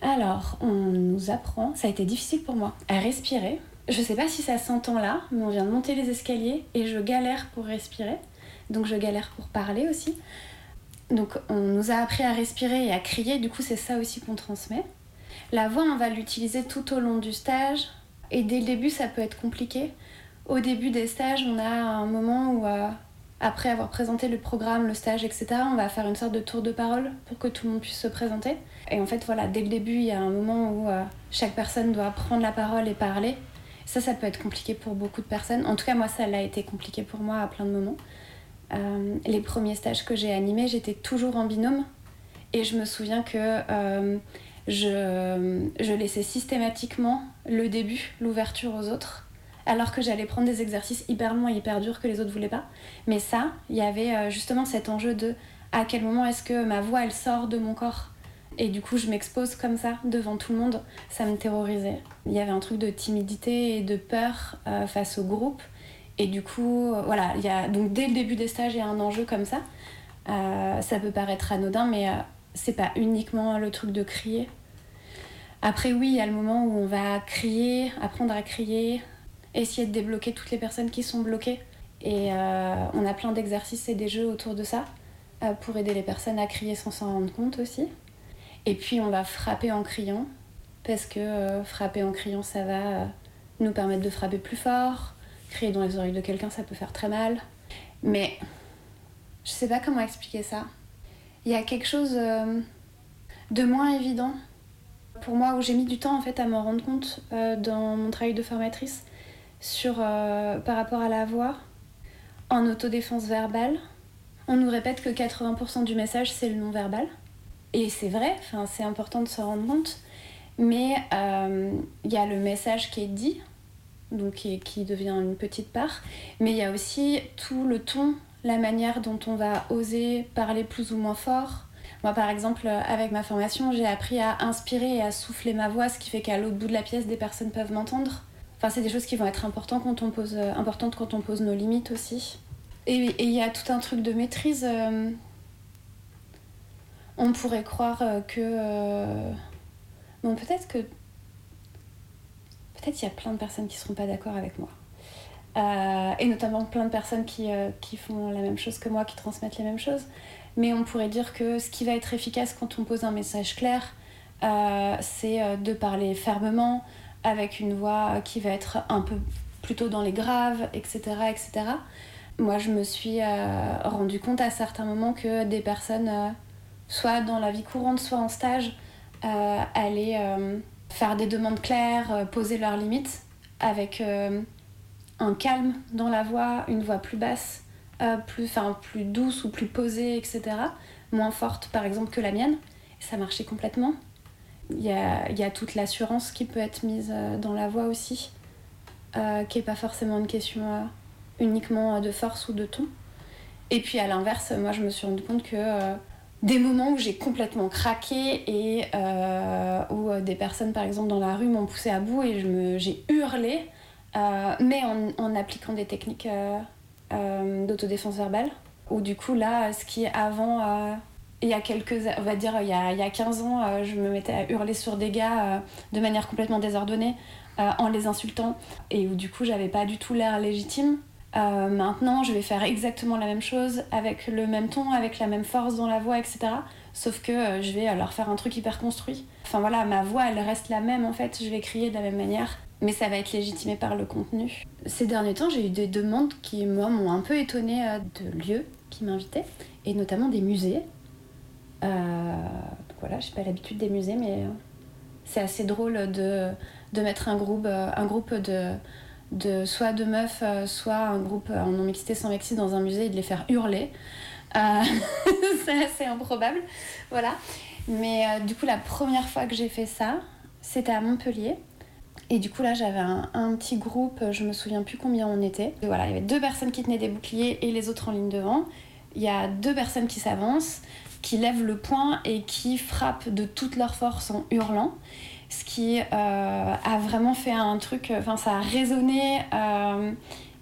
Alors, on nous apprend, ça a été difficile pour moi, à respirer. Je sais pas si ça s'entend là, mais on vient de monter les escaliers et je galère pour respirer donc je galère pour parler aussi. Donc on nous a appris à respirer et à crier, du coup c'est ça aussi qu'on transmet. La voix, on va l'utiliser tout au long du stage et dès le début ça peut être compliqué. Au début des stages, on a un moment où, euh, après avoir présenté le programme, le stage, etc., on va faire une sorte de tour de parole pour que tout le monde puisse se présenter. Et en fait, voilà, dès le début, il y a un moment où euh, chaque personne doit prendre la parole et parler. Ça, ça peut être compliqué pour beaucoup de personnes. En tout cas, moi, ça l'a été compliqué pour moi à plein de moments. Euh, les premiers stages que j'ai animés, j'étais toujours en binôme. Et je me souviens que euh, je, je, laissais systématiquement le début, l'ouverture aux autres, alors que j'allais prendre des exercices hyper longs et hyper durs que les autres voulaient pas. Mais ça, il y avait euh, justement cet enjeu de à quel moment est-ce que ma voix elle sort de mon corps et du coup je m'expose comme ça devant tout le monde, ça me terrorisait. Il y avait un truc de timidité et de peur face au groupe et du coup, euh, voilà, y a, donc dès le début des stages, il y a un enjeu comme ça. Euh, ça peut paraître anodin, mais euh, c'est pas uniquement le truc de crier. Après, oui, il y a le moment où on va crier, apprendre à crier, essayer de débloquer toutes les personnes qui sont bloquées. Et on a plein d'exercices et des jeux autour de ça pour aider les personnes à crier sans s'en rendre compte aussi. Et puis, on va frapper en criant, parce que frapper en criant, ça va nous permettre de frapper plus fort, crier dans les oreilles de quelqu'un, ça peut faire très mal. Mais je sais pas comment expliquer ça. Il y a quelque chose euh, de moins évident pour moi où j'ai mis du temps en fait à m'en rendre compte euh, dans mon travail de formatrice sur euh, par rapport à la voix en autodéfense verbale. On nous répète que 80% du message c'est le non verbal et c'est vrai, c'est important de se rendre compte. Mais il y a le message qui est dit, donc qui, devient une petite part. Mais il y a aussi tout le ton, la manière dont on va oser parler plus ou moins fort. Moi, par exemple, avec ma formation, j'ai appris à inspirer et à souffler ma voix, ce qui fait qu'à l'autre bout de la pièce, des personnes peuvent m'entendre. Enfin, c'est des choses qui vont être importantes quand on pose, euh, importantes quand on pose nos limites aussi. Et il y a tout un truc de maîtrise. Euh, on pourrait croire euh, que... Bon, peut-être que peut-être il y a plein de personnes qui ne seront pas d'accord avec moi. Euh, et notamment plein de personnes qui, euh, qui, font la même chose que moi, qui transmettent les mêmes choses. Mais on pourrait dire que ce qui va être efficace quand on pose un message clair, euh, c'est de parler fermement, avec une voix qui va être un peu plutôt dans les graves, etc. etc. Moi, je me suis rendu compte à certains moments que des personnes, soit dans la vie courante, soit en stage, allaient faire des demandes claires, euh, poser leurs limites avec euh, un calme dans la voix, une voix plus basse, euh, plus, plus douce ou plus posée, etc. Moins forte par exemple que la mienne. Ça marchait complètement. Il y a, y a, toute l'assurance qui peut être mise dans la voix aussi, qui n'est pas forcément une question uniquement de force ou de ton. Et puis à l'inverse, moi je me suis rendu compte que des moments où j'ai complètement craqué et euh, où euh, des personnes, par exemple, dans la rue m'ont poussé à bout et j'ai hurlé. mais en, appliquant des techniques d'autodéfense verbale. Ou du coup, là, ce qui avant il y a quelques, on va dire, il y a, il y a 15 ans, je me mettais à hurler sur des gars de manière complètement désordonnée en les insultant et où du coup j'avais pas du tout l'air légitime. Maintenant, je vais faire exactement la même chose avec le même ton, avec la même force dans la voix, etc. Sauf que euh, je vais leur faire un truc hyper construit. Enfin voilà, ma voix, elle reste la même en fait. Je vais crier de la même manière, mais ça va être légitimé par le contenu. Ces derniers temps, j'ai eu des demandes qui, moi, m'ont un peu étonnée euh, de lieux qui m'invitaient, et notamment des musées. Euh, voilà, je n'ai pas l'habitude des musées, mais c'est assez drôle de, de mettre un groupe, un groupe de, de soit de meufs, soit un groupe en non-mixité sans mixité dans un musée et de les faire hurler. Euh, c'est assez improbable. Voilà. Mais euh, du coup, la première fois que j'ai fait ça, c'était à Montpellier. Et du coup, là, j'avais un, petit groupe, je me souviens plus combien on était. voilà, il y avait deux personnes qui tenaient des boucliers et les autres en ligne devant. Il y a deux personnes qui s'avancent, qui lèvent le poing et qui frappent de toute leur force en hurlant. Ce qui euh, a vraiment fait un truc, enfin, ça a résonné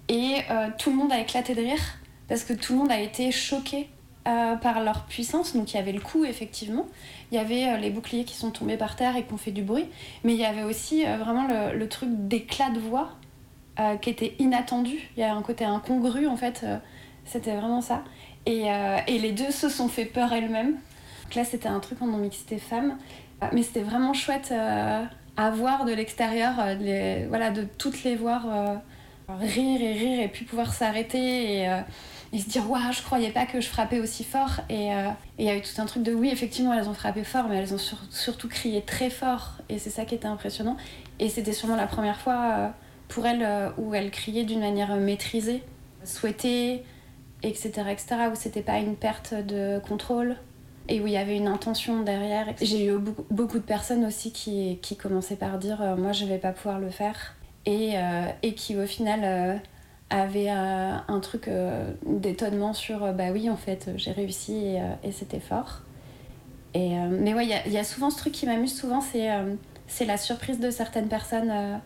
et tout le monde a éclaté de rire parce que tout le monde a été choqué euh, par leur puissance. Donc il y avait le coup, effectivement. Il y avait euh, les boucliers qui sont tombés par terre et qui ont fait du bruit. Mais il y avait aussi euh, vraiment le, truc d'éclat de voix qui était inattendu. Il y a un côté incongru, en fait. c'était vraiment ça. Et, et, les deux se sont fait peur elles-mêmes. Donc là, c'était un truc en non-mixité femme. Mais c'était vraiment chouette à voir de l'extérieur, voilà, de toutes les voir rire et rire et puis pouvoir s'arrêter et et se dire waouh je croyais pas que je frappais aussi fort euh, et il y a eu tout un truc de oui effectivement elles ont frappé fort mais elles ont surtout crié très fort et c'est ça qui était impressionnant et c'était sûrement la première fois euh, pour elles euh, où elles criaient d'une manière maîtrisée souhaitée etc etc où c'était pas une perte de contrôle et où il y avait une intention derrière. J'ai eu beaucoup, de personnes aussi qui, qui commençaient par dire moi je vais pas pouvoir le faire. Et, et qui au final avait euh, un truc euh, d'étonnement sur euh, bah oui en fait j'ai réussi et, c'était fort. Et mais ouais il y, a souvent ce truc qui m'amuse souvent c'est la surprise de certaines personnes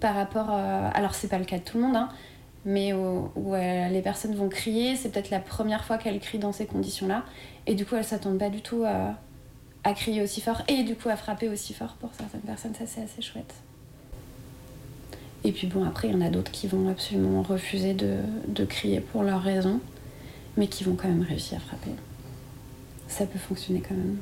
par rapport alors c'est pas le cas de tout le monde hein, mais où, les personnes vont crier c'est peut-être la première fois qu'elles crient dans ces conditions là et du coup elles s'attendent pas du tout à, à crier aussi fort et du coup à frapper aussi fort pour certaines personnes ça c'est assez chouette et puis bon, après, il y en a d'autres qui vont absolument refuser de, de crier pour leurs raisons, mais qui vont quand même réussir à frapper. Ça peut fonctionner quand même.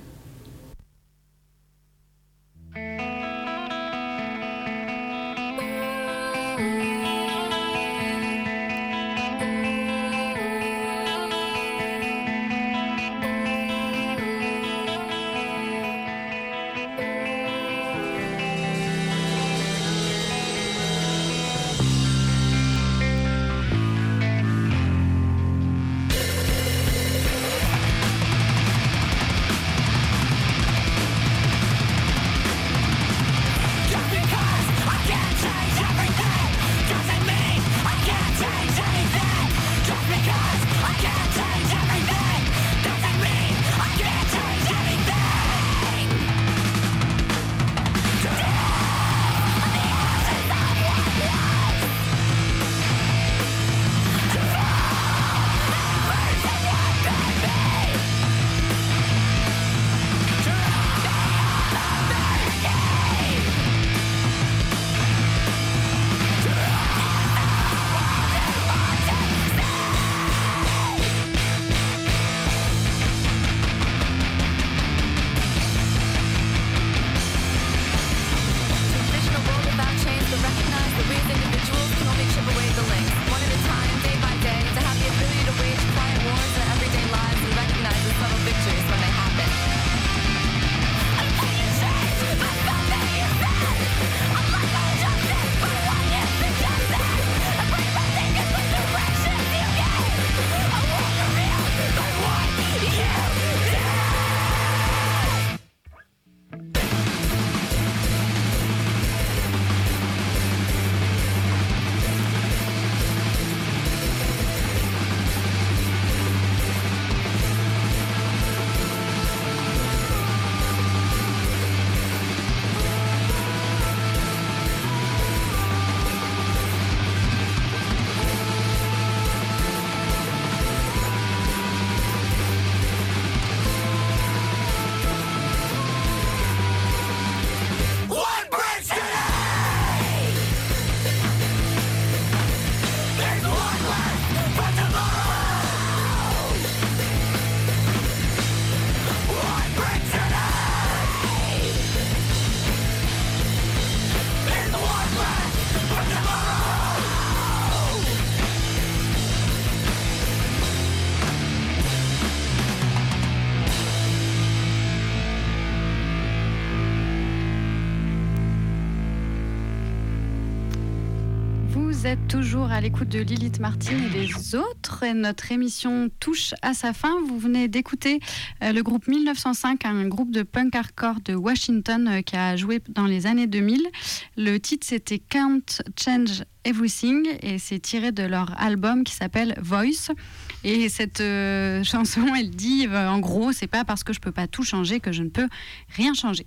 Toujours à l'écoute de Lilith Martin et des autres. Et notre émission touche à sa fin. Vous venez d'écouter euh, le groupe 1905, un groupe de punk hardcore de Washington euh, qui a joué dans les années 2000. Le titre c'était Can't Change Everything et c'est tiré de leur album qui s'appelle Voice. Et cette euh, chanson, elle dit en gros, c'est pas parce que je peux pas tout changer que je ne peux rien changer.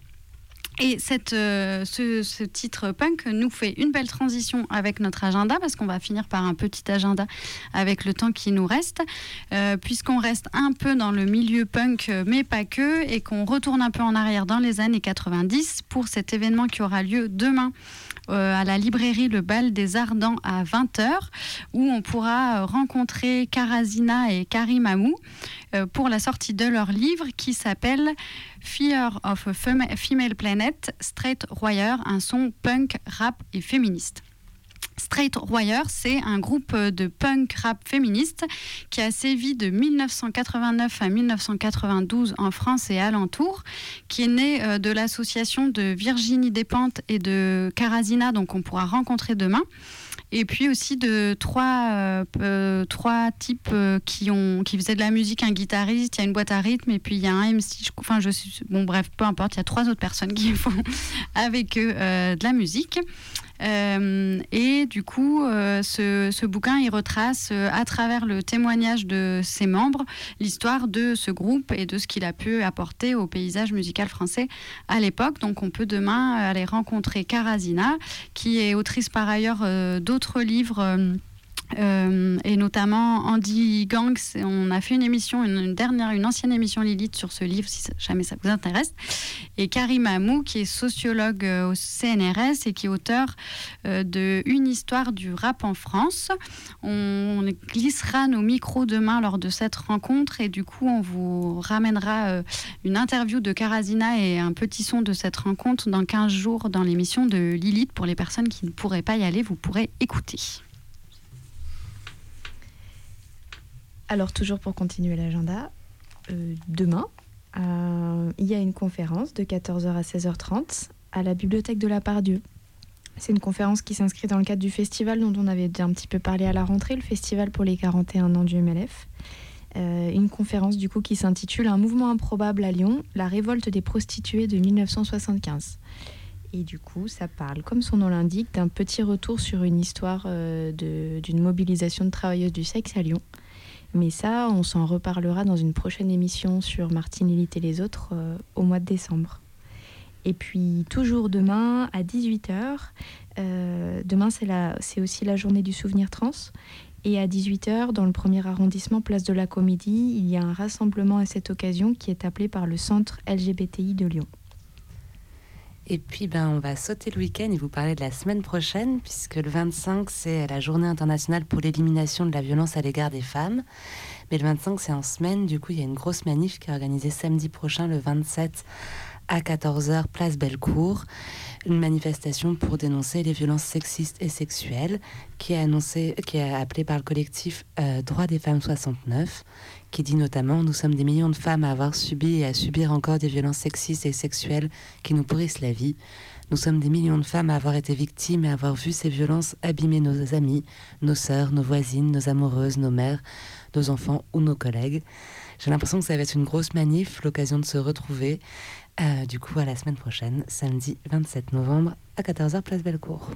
Et euh, ce, titre punk nous fait une belle transition avec notre agenda, parce qu'on va finir par un petit agenda avec le temps qui nous reste, euh, puisqu'on reste un peu dans le milieu punk, mais pas que, et qu'on retourne un peu en arrière dans les années 90 pour cet événement qui aura lieu demain euh, à la librairie Le Bal des Ardents à 20h, où on pourra rencontrer Karazina et Karim Amou pour la sortie de leur livre qui s'appelle Fear of a Female Planet, Straight Royer, un son punk, rap et féministe. Straight Royer, c'est un groupe de punk rap féministe qui a sévi de 1989 à 1992 en France et alentour, qui est né euh, de l'association de Virginie Despentes et de Karazina, donc on pourra rencontrer demain et puis aussi de trois, euh, euh, trois types qui, ont, qui faisaient de la musique, un guitariste, il y a une boîte à rythme, et puis il y a un MC, enfin je suis, bon bref, peu importe, il y a trois autres personnes qui font avec eux de la musique. Euh, et du coup, euh, ce, bouquin, il retrace euh, à travers le témoignage de ses membres l'histoire de ce groupe et de ce qu'il a pu apporter au paysage musical français à l'époque. Donc on peut demain aller rencontrer Karazina, qui est autrice par ailleurs d'autres livres. Euh, et notamment Andy Gangs. On a fait une émission, une, dernière, une ancienne émission Lilith sur ce livre, si jamais ça vous intéresse. Et Karim Amou, qui est sociologue euh, au CNRS et qui est auteur euh, de Une histoire du rap en France. On, glissera nos micros demain lors de cette rencontre et du coup, on vous ramènera une interview de Karazina et un petit son de cette rencontre dans 15 jours dans l'émission de Lilith. Pour les personnes qui ne pourraient pas y aller, vous pourrez écouter. Alors toujours pour continuer l'agenda, euh, demain, euh, il y a une conférence de 14h à 16h30 à la bibliothèque de la Pardieu. C'est une conférence qui s'inscrit dans le cadre du festival dont on avait déjà un petit peu parlé à la rentrée, le festival pour les 41 ans du MLF. Euh, une conférence du coup qui s'intitule Un mouvement improbable à Lyon, la révolte des prostituées de 1975. Et du coup, ça parle, comme son nom l'indique, d'un petit retour sur une histoire d'une mobilisation de travailleuses du sexe à Lyon. Mais ça, on s'en reparlera dans une prochaine émission sur Martine Elite et les autres euh, au mois de décembre. Et puis toujours demain à 18h, euh, demain c'est aussi la journée du souvenir trans. Et à 18h, dans le premier arrondissement, place de la Comédie, il y a un rassemblement à cette occasion qui est appelé par le Centre LGBTI de Lyon. Et puis, ben, on va sauter le week-end et vous parler de la semaine prochaine, puisque le 25, c'est la journée internationale pour l'élimination de la violence à l'égard des femmes. Mais le 25, c'est en semaine. Du coup, il y a une grosse manif qui est organisée samedi prochain, le 27, à 14h, place Bellecour. Une manifestation pour dénoncer les violences sexistes et sexuelles, qui est, annoncée, qui est appelée par le collectif euh, Droits des femmes 69 qui dit notamment Nous sommes des millions de femmes à avoir subi et à subir encore des violences sexistes et sexuelles qui nous pourrissent la vie. Nous sommes des millions de femmes à avoir été victimes et à avoir vu ces violences abîmer nos amis, nos sœurs, nos voisines, nos amoureuses, nos mères, nos enfants ou nos collègues. J'ai l'impression que ça va être une grosse manif, l'occasion de se retrouver. Euh, du coup, à la semaine prochaine, samedi 27 novembre à 14h, place Bellecour.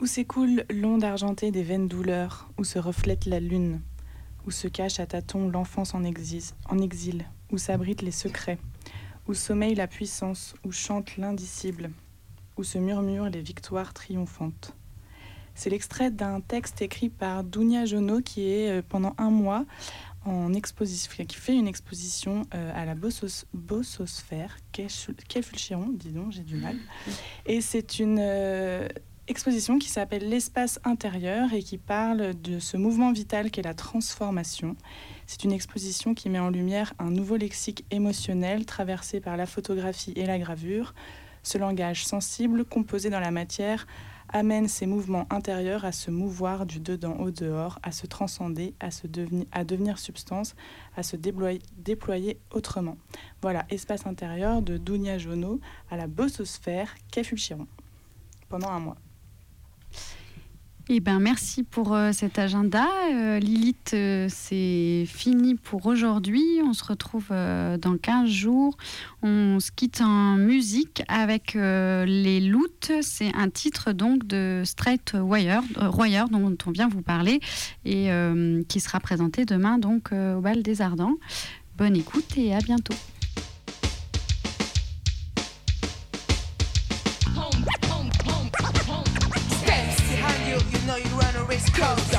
Où s'écoule l'onde argentée des vaines douleurs, où se reflète la lune, où se cache à tâtons l'enfance en exil, où s'abritent les secrets, où sommeille la puissance, où chante l'indicible, où se murmurent les victoires triomphantes. C'est l'extrait d'un texte écrit par Dounia Jono qui est euh, pendant un mois en exposition, qui fait une exposition euh, à la Bossos, Bossosphère, Quai Fulchiron, dis donc, j'ai du mal. Et c'est une euh, exposition qui s'appelle L'espace intérieur et qui parle de ce mouvement vital qu'est la transformation. C'est une exposition qui met en lumière un nouveau lexique émotionnel traversé par la photographie et la gravure. Ce langage sensible, composé dans la matière, amène ces mouvements intérieurs à se mouvoir du dedans au dehors, à se transcender, à, se devenir, substance, à se déployer, déployer autrement. Voilà, espace intérieur de Dounia Jono à la Bossosphère, Quai Fulchiron, pendant un mois. Eh ben, merci pour euh, cet agenda. Euh, Lilith, euh, c'est fini pour aujourd'hui. On se retrouve dans 15 jours. On se quitte en musique avec Les Loutes. C'est un titre donc de Straight Wire, Royer, dont on vient vous parler et qui sera présenté demain donc au Bal des Ardents. Bonne écoute et à bientôt. coast.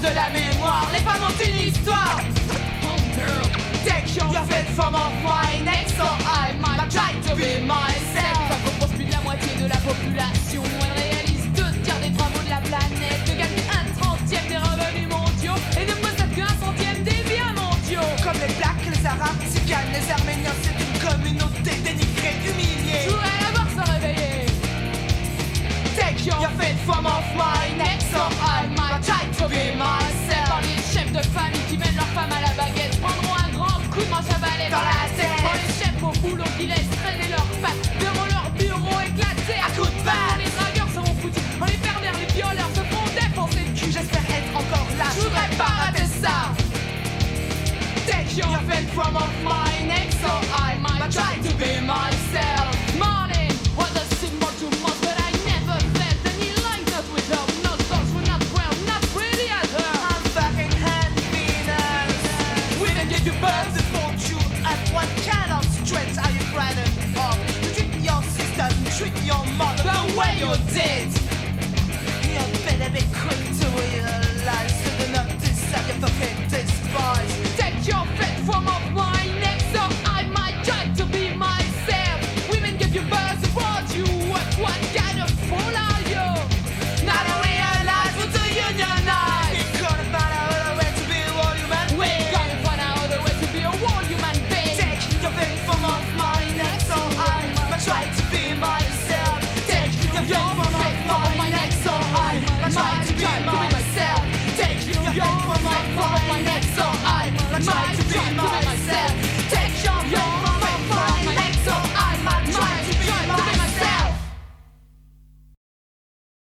de la mémoire, les femmes ont une histoire. Dès qu'on fait de forme en from a.